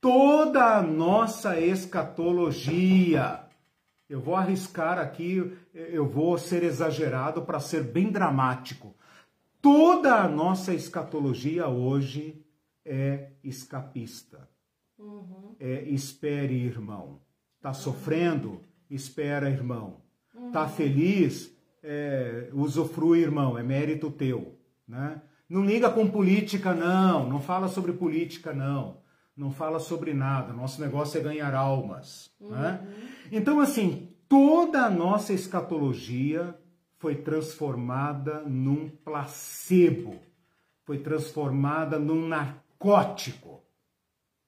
[SPEAKER 1] Toda a nossa escatologia, eu vou arriscar aqui, eu vou ser exagerado para ser bem dramático. Toda a nossa escatologia hoje é escapista. Uhum. É espere, irmão. Tá sofrendo? Espera, irmão. Tá uhum. feliz? é, usufrui, irmão, é mérito teu. Né? Não liga com política, não. Não fala sobre política, não. Não fala sobre nada. Nosso negócio é ganhar almas. Né? Uhum. Né? Então, assim, toda a nossa escatologia foi transformada num placebo. Foi transformada num narcótico.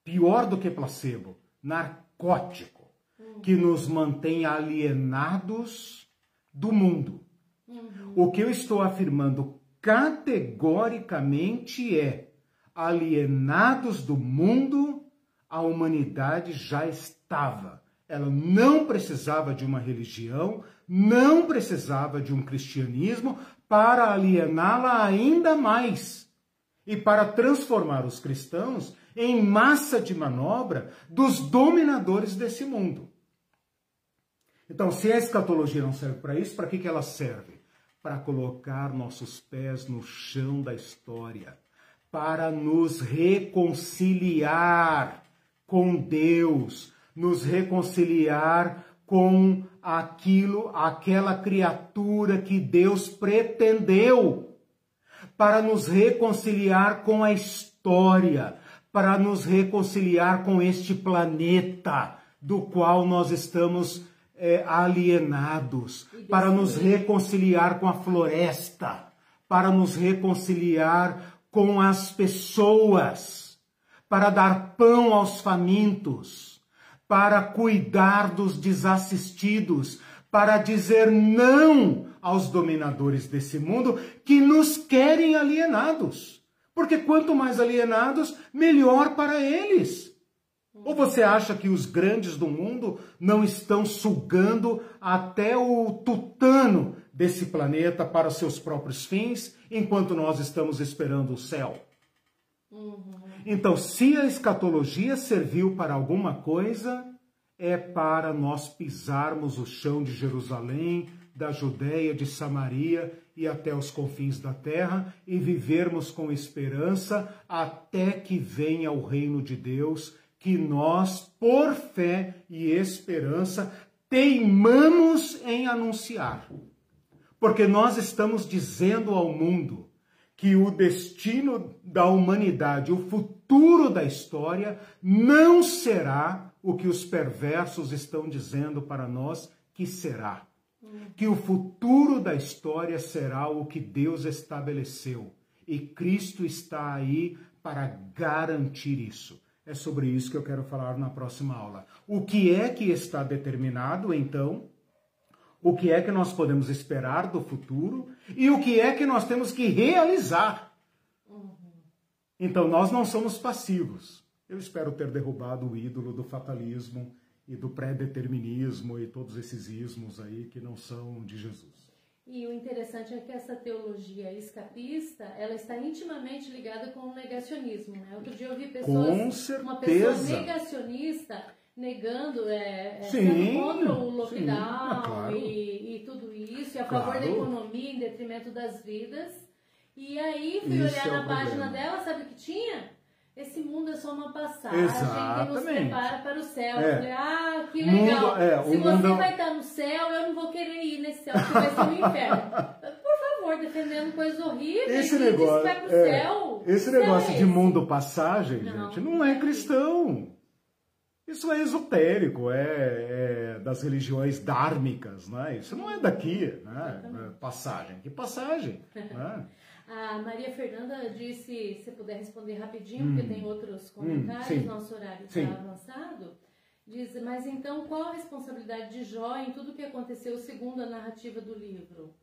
[SPEAKER 1] Pior do que placebo, narcótico. Uhum. Que nos mantém alienados do mundo. Uhum. O que eu estou afirmando categoricamente é: alienados do mundo, a humanidade já estava. Ela não precisava de uma religião, não precisava de um cristianismo para aliená-la ainda mais e para transformar os cristãos em massa de manobra dos dominadores desse mundo. Então, se a escatologia não serve para isso, para que, que ela serve? para colocar nossos pés no chão da história, para nos reconciliar com Deus, nos reconciliar com aquilo, aquela criatura que Deus pretendeu, para nos reconciliar com a história, para nos reconciliar com este planeta do qual nós estamos é, alienados, para nos reconciliar com a floresta, para nos reconciliar com as pessoas, para dar pão aos famintos, para cuidar dos desassistidos, para dizer não aos dominadores desse mundo que nos querem alienados. Porque quanto mais alienados, melhor para eles. Ou você acha que os grandes do mundo não estão sugando até o tutano desse planeta para seus próprios fins, enquanto nós estamos esperando o céu? Uhum. Então, se a escatologia serviu para alguma coisa, é para nós pisarmos o chão de Jerusalém, da Judéia, de Samaria e até os confins da terra e vivermos com esperança até que venha o reino de Deus, que nós, por fé e esperança, teimamos em anunciar. Porque nós estamos dizendo ao mundo que o destino da humanidade, o futuro da história, não será o que os perversos estão dizendo para nós que será. Que o futuro da história será o que Deus estabeleceu. E Cristo está aí para garantir isso. É sobre isso que eu quero falar na próxima aula. O que é que está determinado, então? O que é que nós podemos esperar do futuro e o que é que nós temos que realizar. Então, nós não somos passivos. Eu espero ter derrubado o ídolo do fatalismo e do pré-determinismo e todos esses ismos aí que não são de Jesus.
[SPEAKER 2] E o interessante é que essa teologia escapista, ela está intimamente ligada com o negacionismo, né? Outro dia eu vi pessoas, uma pessoa negacionista negando, é, é contra o lockdown sim, é claro. e, e, tudo isso, e a favor da economia em detrimento das vidas. E aí fui isso olhar é na página dela, sabe o que tinha? Esse mundo é só uma passagem Exatamente. que nos prepara para o céu. É. Ah, que legal. Mundo, é, Se você mundo... vai estar no céu, eu não vou querer ir nesse céu, porque vai ser um inferno. [LAUGHS] Por favor, defendendo coisas horríveis.
[SPEAKER 1] Esse negócio, vai pro é, céu, esse negócio é de mundo passagem, não, gente, não é cristão. Isso é esotérico, é, é, das religiões dármicas, né? Isso não é daqui, né? É passagem. Que passagem? Né? [LAUGHS]
[SPEAKER 2] A Maria Fernanda disse, se puder responder rapidinho, hum. porque tem outros comentários, hum, nosso horário está avançado. Diz, mas então qual a responsabilidade de Jó em tudo o que aconteceu segundo a narrativa do livro?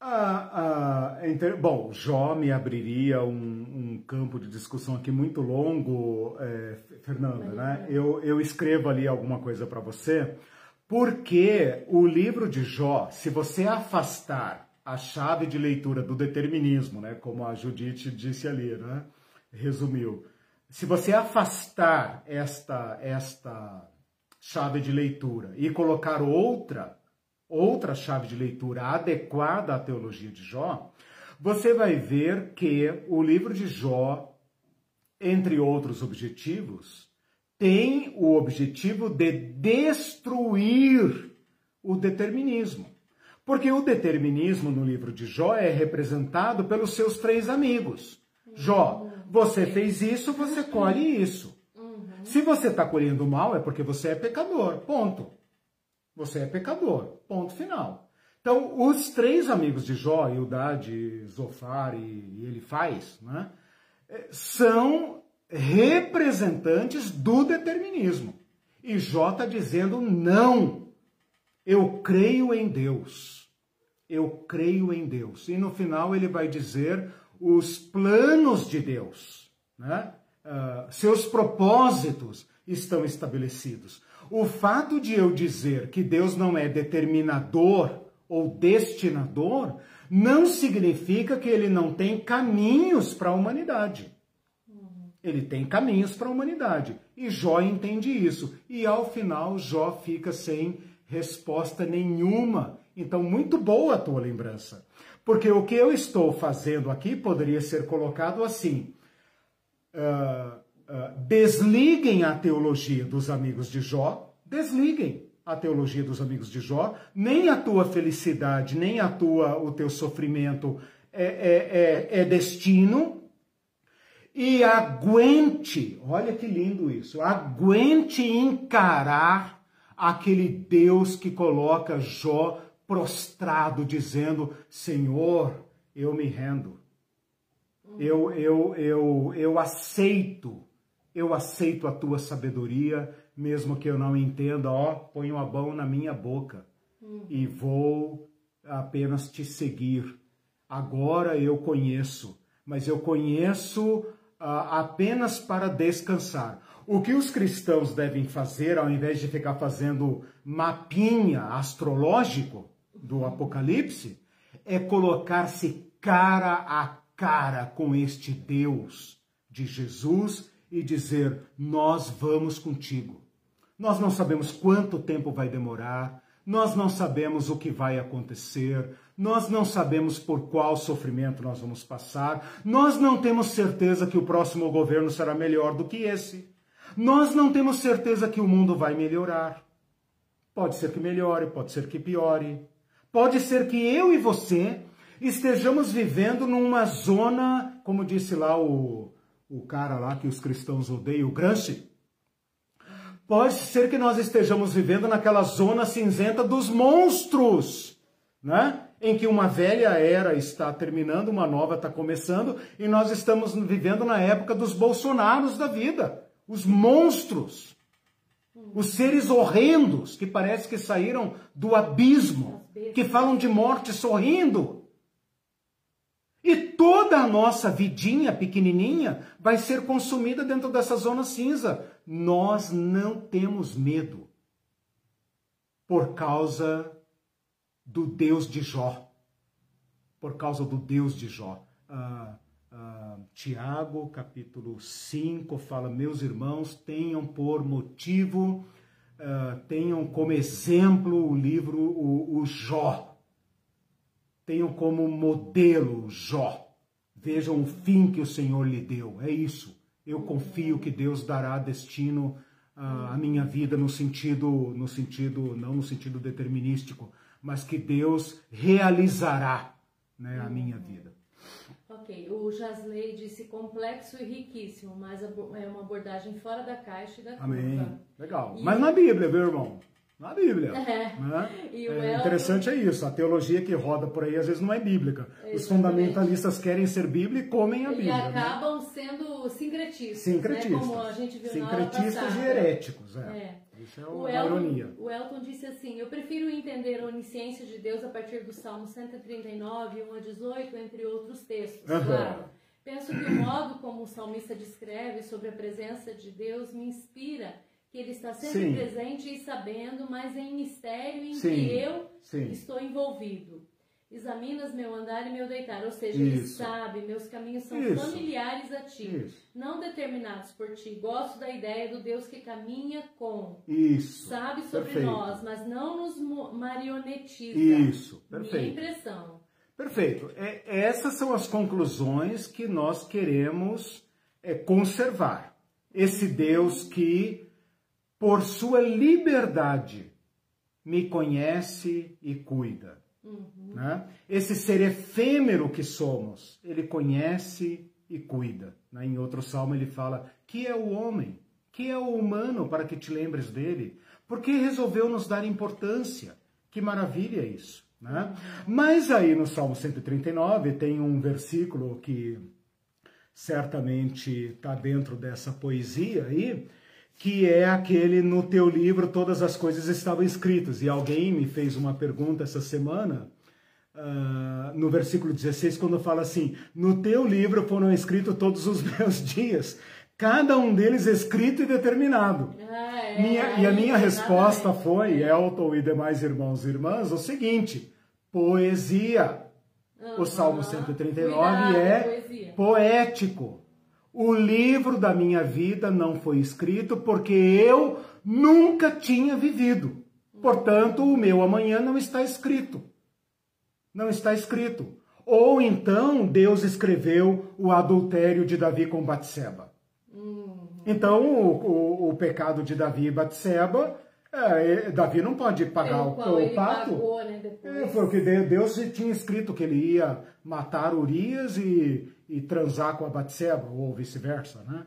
[SPEAKER 1] Ah, ah, bom, Jó me abriria um, um, campo de discussão aqui muito longo, é, Fernanda, né? Eu, eu escrevo ali alguma coisa para você, porque o livro de Jó, se você afastar a chave de leitura do determinismo, né, como a Judite disse ali, né, resumiu, se você afastar esta, esta chave de leitura e colocar outra, outra chave de leitura adequada à teologia de Jó, você vai ver que o livro de Jó, entre outros objetivos, tem o objetivo de destruir o determinismo. Porque o determinismo no livro de Jó é representado pelos seus três amigos. Jó, você fez isso, você colhe isso. Se você está colhendo mal, é porque você é pecador. Ponto. Você é pecador. Ponto final. Então, os três amigos de Jó, Eudade, Zofar e ele faz, né, é, são representantes do determinismo. E Jó está dizendo não. Eu creio em Deus. Eu creio em Deus. E no final ele vai dizer os planos de Deus, né? Uh, seus propósitos estão estabelecidos. O fato de eu dizer que Deus não é determinador ou destinador não significa que ele não tem caminhos para a humanidade. Ele tem caminhos para a humanidade. E Jó entende isso. E ao final, Jó fica sem resposta nenhuma. Então, muito boa a tua lembrança. Porque o que eu estou fazendo aqui poderia ser colocado assim. Uh, ah, desliguem a teologia dos amigos de Jó, desliguem a teologia dos amigos de Jó, nem a tua felicidade, nem a tua, o teu sofrimento é, é, é, é destino, e aguente, olha que lindo isso, aguente encarar aquele Deus que coloca Jó prostrado, dizendo: Senhor, eu me rendo, eu, eu, eu, eu aceito eu aceito a tua sabedoria, mesmo que eu não entenda, ó, põe uma mão na minha boca. uhum. e vou apenas te seguir. Agora eu conheço, mas eu conheço uh, apenas para descansar. O que os cristãos devem fazer, ao invés de ficar fazendo mapinha astrológico do Apocalipse, é colocar-se cara a cara com este Deus de Jesus e dizer: Nós vamos contigo. Nós não sabemos quanto tempo vai demorar, nós não sabemos o que vai acontecer, nós não sabemos por qual sofrimento nós vamos passar, nós não temos certeza que o próximo governo será melhor do que esse, nós não temos certeza que o mundo vai melhorar. Pode ser que melhore, pode ser que piore, pode ser que eu e você estejamos vivendo numa zona, como disse lá o, o cara lá que os cristãos odeiam, o Gramsci, Pode ser que nós estejamos vivendo naquela zona cinzenta dos monstros, né? Em que uma velha era está terminando, uma nova está começando, e nós estamos vivendo na época dos bolsonaros da vida, os monstros, os seres horrendos que parece que saíram do abismo, que falam de morte sorrindo. Toda a nossa vidinha pequenininha vai ser consumida dentro dessa zona cinza. Nós não temos medo por causa do Deus de Jó. Por causa do Deus de Jó. Ah, ah, Tiago, capítulo 5, fala: Meus irmãos, tenham por motivo, ah, tenham como exemplo o livro, o, o Jó Tenham como modelo Jó. Vejam o fim que o Senhor lhe deu. É isso. Eu confio que Deus dará destino à minha vida no sentido, no sentido, não no sentido determinístico, mas que Deus realizará né, a minha vida.
[SPEAKER 2] Ok, o Jasley disse complexo e riquíssimo, mas é uma abordagem fora da caixa e da curva.
[SPEAKER 1] Amém. Legal. E... Mas na Bíblia, viu, irmão? Na Bíblia. É. Né? é interessante é isso. A teologia que roda por aí às vezes não é bíblica. Exatamente. Os fundamentalistas querem ser Bíblia e comem a Bíblia.
[SPEAKER 2] E né? acabam né? sendo sincretistas.
[SPEAKER 1] Sincretistas. Né?
[SPEAKER 2] Como a gente viu
[SPEAKER 1] sincretistas e heréticos. É. é. Isso é uma o Elton, ironia.
[SPEAKER 2] O Elton disse assim: Eu prefiro entender a onisciência de Deus a partir do Salmo 139, 1 a 18, entre outros textos. Uhum. Claro. Penso que o modo como o salmista descreve sobre a presença de Deus me inspira que ele está sempre Sim. presente e sabendo, mas em mistério em Sim. que eu Sim. estou envolvido. Examinas meu andar e meu deitar, ou seja, Isso. ele sabe, meus caminhos são Isso. familiares a ti, Isso. não determinados por ti. Gosto da ideia do Deus que caminha com.
[SPEAKER 1] Isso.
[SPEAKER 2] Sabe sobre Perfeito. nós, mas não nos marionetiza.
[SPEAKER 1] Isso. Perfeito.
[SPEAKER 2] Minha impressão.
[SPEAKER 1] Perfeito. É, essas são as conclusões que nós queremos é, conservar. Esse Deus que por sua liberdade, me conhece e cuida. Uhum. Né? Esse ser efêmero que somos, ele conhece e cuida. Né? Em outro salmo ele fala: que é o homem? Que é o humano para que te lembres dele? Porque resolveu nos dar importância. Que maravilha isso. Né? Mas aí no Salmo 139 tem um versículo que certamente está dentro dessa poesia aí, que é aquele no teu livro todas as coisas estavam escritas. E alguém me fez uma pergunta essa semana, uh, no versículo 16, quando fala assim: No teu livro foram escritos todos os [LAUGHS] meus dias, cada um deles escrito e determinado. Ah, é, minha, é, e a minha resposta foi, Elton e demais irmãos e irmãs, o seguinte: poesia. Uhum. O Salmo 139 Cuidado, é poesia. poético. O livro da minha vida não foi escrito porque eu nunca tinha vivido. Portanto, o meu amanhã não está escrito. Não está escrito. Ou então Deus escreveu o adultério de Davi com Batseba. Uhum. Então, o, o, o, pecado de Davi e Batseba, é, Davi não pode pagar o, o pato. Pagou, né, é, foi o que Deus tinha escrito que ele ia matar Urias e e transar com a Batseba, ou vice-versa, né?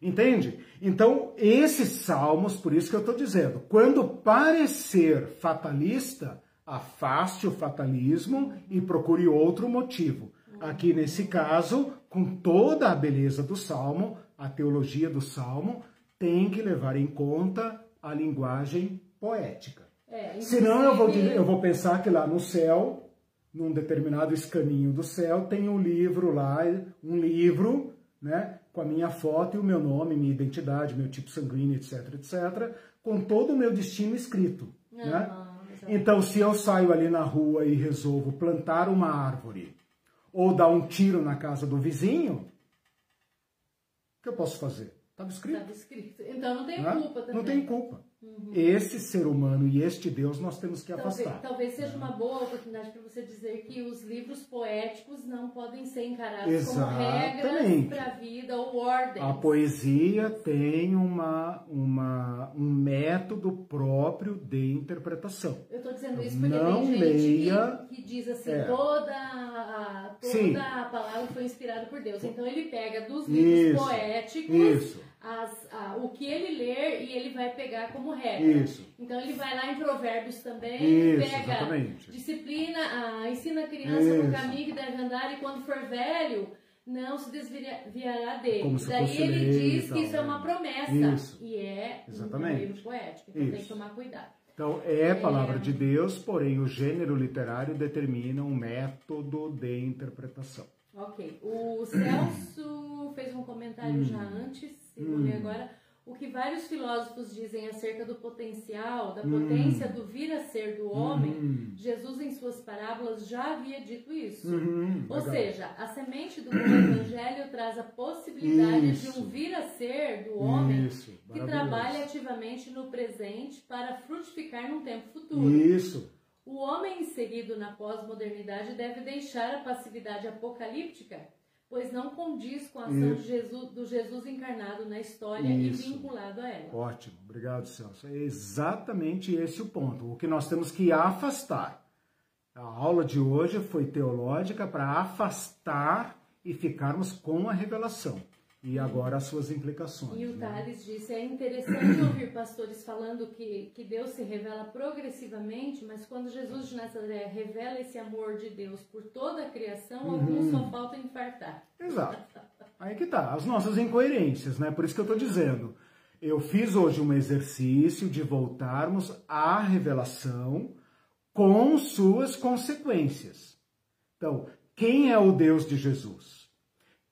[SPEAKER 1] Entende? Então, esses salmos, por isso que eu estou dizendo, quando parecer fatalista, afaste o fatalismo e procure outro motivo. Aqui nesse caso, com toda a beleza do salmo, a teologia do salmo tem que levar em conta a linguagem poética.
[SPEAKER 2] É,
[SPEAKER 1] Senão eu vou, eu vou pensar que lá no céu, num determinado escaninho do céu, tem um livro lá, um livro, né, com a minha foto e o meu nome, minha identidade, meu tipo sanguíneo, etc, etc, com todo o meu destino escrito, né?
[SPEAKER 2] Aham, exatamente.
[SPEAKER 1] Então, se eu saio ali na rua e resolvo plantar uma árvore ou dar um tiro na casa do vizinho, o que eu posso fazer? Estava escrito.
[SPEAKER 2] Estava escrito. Então não tem
[SPEAKER 1] né?
[SPEAKER 2] culpa também.
[SPEAKER 1] Não tem culpa. Esse ser humano e este Deus nós temos que
[SPEAKER 2] Talvez,
[SPEAKER 1] afastar.
[SPEAKER 2] talvez seja uma boa oportunidade para você dizer que os livros poéticos não podem ser encarados como regras
[SPEAKER 1] Exatamente.
[SPEAKER 2] para a vida ou ordens.
[SPEAKER 1] A poesia tem uma, uma, um método próprio de interpretação.
[SPEAKER 2] Eu estou dizendo isso porque
[SPEAKER 1] Não
[SPEAKER 2] tem gente
[SPEAKER 1] leia-
[SPEAKER 2] que, que diz assim,
[SPEAKER 1] É.
[SPEAKER 2] toda, a,
[SPEAKER 1] Sim.
[SPEAKER 2] toda a palavra foi inspirada por Deus. Então ele pega dos livros
[SPEAKER 1] Isso.
[SPEAKER 2] poéticos
[SPEAKER 1] Isso.
[SPEAKER 2] As- a- o que ele ler e ele vai pegar como regra.
[SPEAKER 1] Isso.
[SPEAKER 2] Então ele vai lá em Provérbios também,
[SPEAKER 1] Isso,
[SPEAKER 2] pega
[SPEAKER 1] exatamente.
[SPEAKER 2] disciplina, ah, ensina a criança no
[SPEAKER 1] Isso.
[SPEAKER 2] caminho que deve andar e quando for velho não se desviará dele.
[SPEAKER 1] Como se
[SPEAKER 2] Daí ele
[SPEAKER 1] lei
[SPEAKER 2] diz que isso é uma
[SPEAKER 1] né?
[SPEAKER 2] promessa
[SPEAKER 1] Isso.
[SPEAKER 2] e é um
[SPEAKER 1] Exatamente.
[SPEAKER 2] livro poético. Então tem que
[SPEAKER 1] Isso.
[SPEAKER 2] tomar cuidado.
[SPEAKER 1] Então, é palavra de Deus, porém o gênero literário determina um método de interpretação.
[SPEAKER 2] Ok. O Celso fez um comentário já
[SPEAKER 1] Hum.
[SPEAKER 2] antes, ler agora. O que vários filósofos dizem acerca do potencial, da
[SPEAKER 1] Hum.
[SPEAKER 2] potência do vir a ser do homem, Jesus em suas parábolas já havia dito isso.
[SPEAKER 1] Uhum,
[SPEAKER 2] Ou
[SPEAKER 1] legal.
[SPEAKER 2] seja, a semente do evangelho traz a possibilidade
[SPEAKER 1] Isso.
[SPEAKER 2] de um vir a ser do homem
[SPEAKER 1] Isso,
[SPEAKER 2] que trabalha ativamente no presente para frutificar num tempo futuro.
[SPEAKER 1] Isso.
[SPEAKER 2] O homem inserido na pós-modernidade deve deixar a passividade apocalíptica, pois não condiz com a ação de Jesus- do Jesus encarnado na história
[SPEAKER 1] Isso.
[SPEAKER 2] e vinculado a ela.
[SPEAKER 1] Ótimo, obrigado, Celso. É exatamente esse o ponto. O que nós temos que afastar. A aula de hoje foi teológica para afastar e ficarmos com a revelação. E agora as suas implicações.
[SPEAKER 2] E o
[SPEAKER 1] né?
[SPEAKER 2] Thales disse: é interessante ouvir pastores falando que, que Deus se revela progressivamente, mas quando Jesus de Nazaré revela esse amor de Deus por toda a criação,
[SPEAKER 1] Uhum.
[SPEAKER 2] alguns só faltam infartar.
[SPEAKER 1] Exato. Aí que tá, as nossas incoerências, né? Por isso que eu estou dizendo. Eu fiz hoje um exercício de voltarmos à revelação com suas consequências. Então, quem é o Deus de Jesus?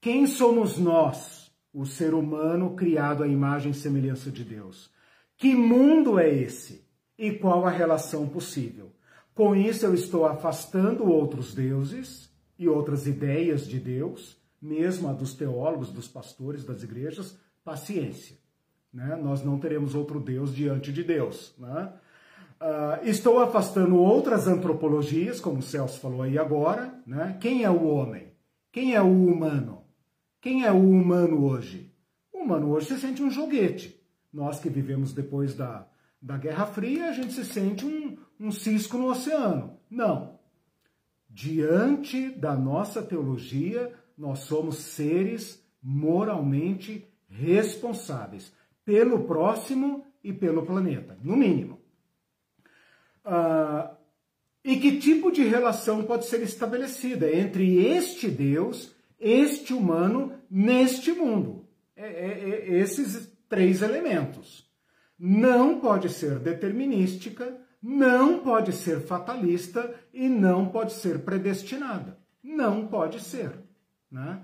[SPEAKER 1] Quem somos nós, o ser humano criado à imagem e semelhança de Deus? Que mundo é esse? E qual a relação possível? Com isso, eu estou afastando outros deuses e outras ideias de Deus, mesmo a dos teólogos, dos pastores, das igrejas. Paciência. Né? Nós não teremos outro Deus diante de Deus. Né? Ah, estou afastando outras antropologias, como o Celso falou aí agora. Né? Quem é o homem? Quem é o humano? Quem é o humano hoje? O humano hoje se sente um joguete. Nós que vivemos depois da, da Guerra Fria, a gente se sente um, um cisco no oceano. Não. Diante da nossa teologia, nós somos seres moralmente responsáveis pelo próximo e pelo planeta, no mínimo. Ah, e que tipo de relação pode ser estabelecida entre este Deus, este humano, neste mundo? É, é, é, esses três elementos. Não pode ser determinística, não pode ser fatalista e não pode ser predestinada. Não pode ser. Né?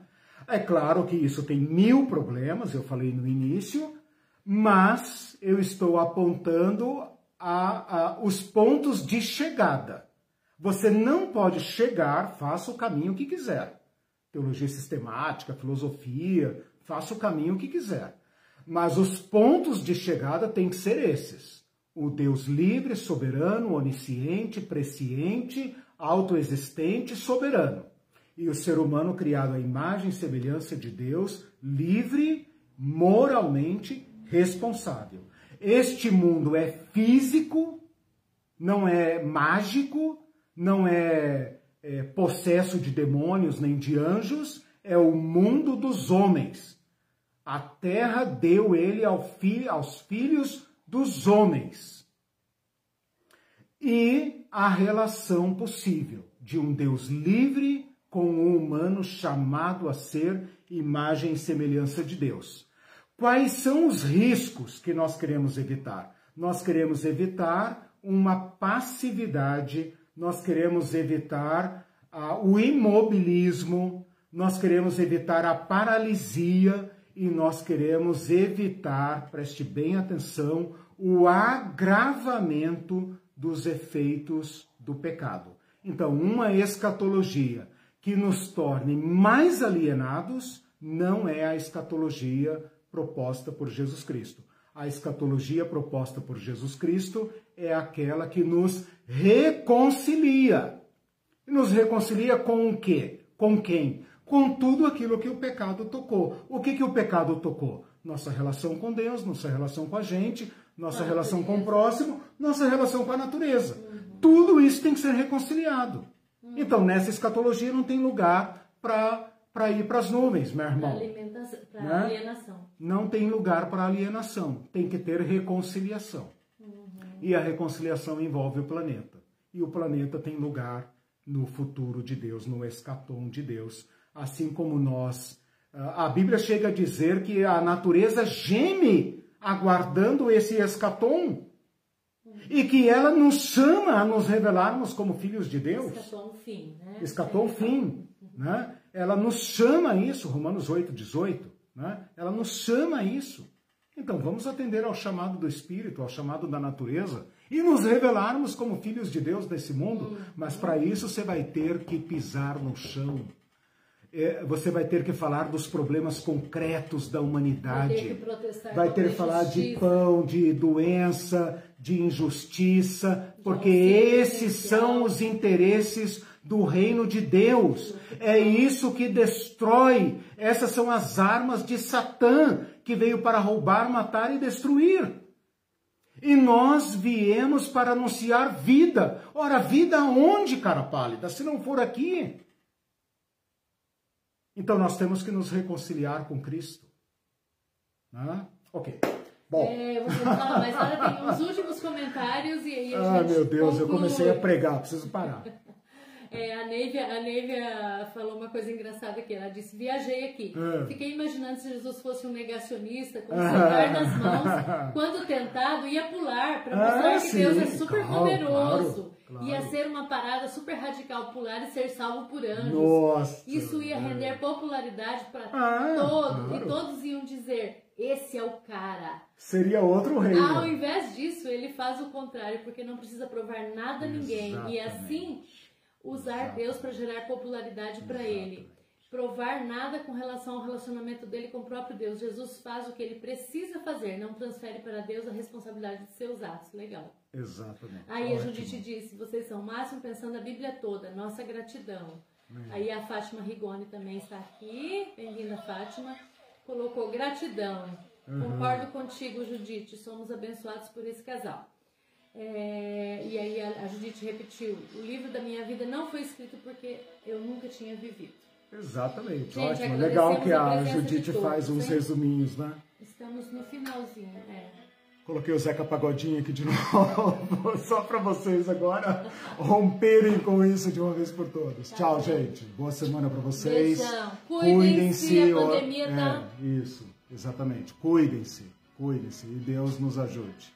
[SPEAKER 1] É claro que isso tem mil problemas, eu falei no início, mas eu estou apontando a, a, os pontos de chegada. Você não pode chegar, faça o caminho que quiser. Teologia sistemática, filosofia, faça o caminho que quiser. Mas os pontos de chegada têm que ser esses. O Deus livre, soberano, onisciente, presciente, autoexistente, soberano. E o ser humano criado à imagem e semelhança de Deus, livre, moralmente responsável. Este mundo é físico, não é mágico, não é, é possesso de demônios nem de anjos, é o mundo dos homens. A terra deu ele ao fi, aos filhos dos homens. E a relação possível de um Deus livre com um humano chamado a ser imagem e semelhança de Deus. Quais são os riscos que nós queremos evitar? Nós queremos evitar uma passividade, nós queremos evitar ah, o imobilismo, nós queremos evitar a paralisia e nós queremos evitar, preste bem atenção, o agravamento dos efeitos do pecado. Então, uma escatologia que nos torne mais alienados não é a escatologia proposta por Jesus Cristo. A escatologia proposta por Jesus Cristo é aquela que nos reconcilia. Nos reconcilia com o quê? Com quem? Com tudo aquilo que o pecado tocou. O que, que o pecado tocou? Nossa relação com Deus, nossa relação com a gente, nossa a relação natureza. com o próximo, nossa relação com a natureza. Uhum. Tudo isso tem que ser reconciliado. Uhum. Então, nessa escatologia não tem lugar para para ir para as nuvens, meu irmão.
[SPEAKER 2] Para né? alienação.
[SPEAKER 1] Não tem lugar para alienação. Tem que ter reconciliação. Uhum. E a reconciliação envolve o planeta. E o planeta tem lugar no futuro de Deus, no escatom de Deus. Assim como nós. A Bíblia chega a dizer que a natureza geme aguardando esse escatom. E que ela nos chama a nos revelarmos como filhos de Deus.
[SPEAKER 2] Escatou o fim, né?
[SPEAKER 1] Escatou o fim, né? Ela nos chama a isso, Romanos 8, 18, né? Ela nos chama a isso. Então vamos atender ao chamado do Espírito, ao chamado da natureza e nos revelarmos como filhos de Deus nesse mundo, mas para isso você vai ter que pisar no chão é, você vai ter que falar dos problemas concretos da humanidade. Vai ter que, protestar vai ter que falar de pão, de doença, de injustiça, porque esses são os interesses do reino de Deus. É isso que destrói. Essas são as armas de Satã, que veio para roubar, matar e destruir. E nós viemos para anunciar vida. Ora, vida onde, cara pálida? Se não for aqui. Então nós temos que nos reconciliar com Cristo. Né? Ok. Bom.
[SPEAKER 2] É, você fala, mas agora tem os últimos comentários e aí a
[SPEAKER 1] Ah, meu Deus,
[SPEAKER 2] conclui.
[SPEAKER 1] eu comecei a pregar, preciso parar.
[SPEAKER 2] É, a, Neivia, a Neivia falou uma coisa engraçada aqui. Ela disse: Viajei aqui. É. Fiquei imaginando se Jesus fosse um negacionista, com o celular nas mãos, quando tentado, ia pular para mostrar ah, que sim. Deus é super claro, poderoso. Claro. Claro. Ia ser uma parada super radical pular e ser salvo por anjos.
[SPEAKER 1] Nossa,
[SPEAKER 2] Isso ia render é. popularidade para ah, todos. E todos iam dizer: esse é o cara.
[SPEAKER 1] Seria outro rei.
[SPEAKER 2] Ao invés disso, ele faz o contrário, porque não precisa provar nada a ninguém. Exatamente. E assim usar. Deus para gerar popularidade para ele provar nada com relação ao relacionamento dele com o próprio Deus. Jesus faz o que ele precisa fazer, não transfere para Deus a responsabilidade de seus atos. Legal.
[SPEAKER 1] Exatamente.
[SPEAKER 2] Aí Ótimo. a Judite disse: vocês são o máximo pensando a Bíblia toda, nossa gratidão. É. Aí a Fátima Rigoni também está aqui. Bem-vinda, Fátima. Colocou gratidão. Uhum. Concordo contigo, Judite. Somos abençoados por esse casal. É, e aí a, a Judite repetiu: o livro da minha vida não foi escrito porque eu nunca tinha vivido.
[SPEAKER 1] Exatamente, Gente, ótimo. Legal que a, a Judite faz uns resuminhos, né?
[SPEAKER 2] Estamos no finalzinho, é.
[SPEAKER 1] Coloquei o Zeca Pagodinho aqui de [LAUGHS] novo, só para vocês agora romperem com isso de uma vez por todas. Tá Tchau, bem. gente. Boa semana para vocês.
[SPEAKER 2] Beijão. Cuidem-se, Cuidem a pandemia tá...
[SPEAKER 1] É, isso, exatamente. Cuidem-se, cuidem-se e Deus nos ajude.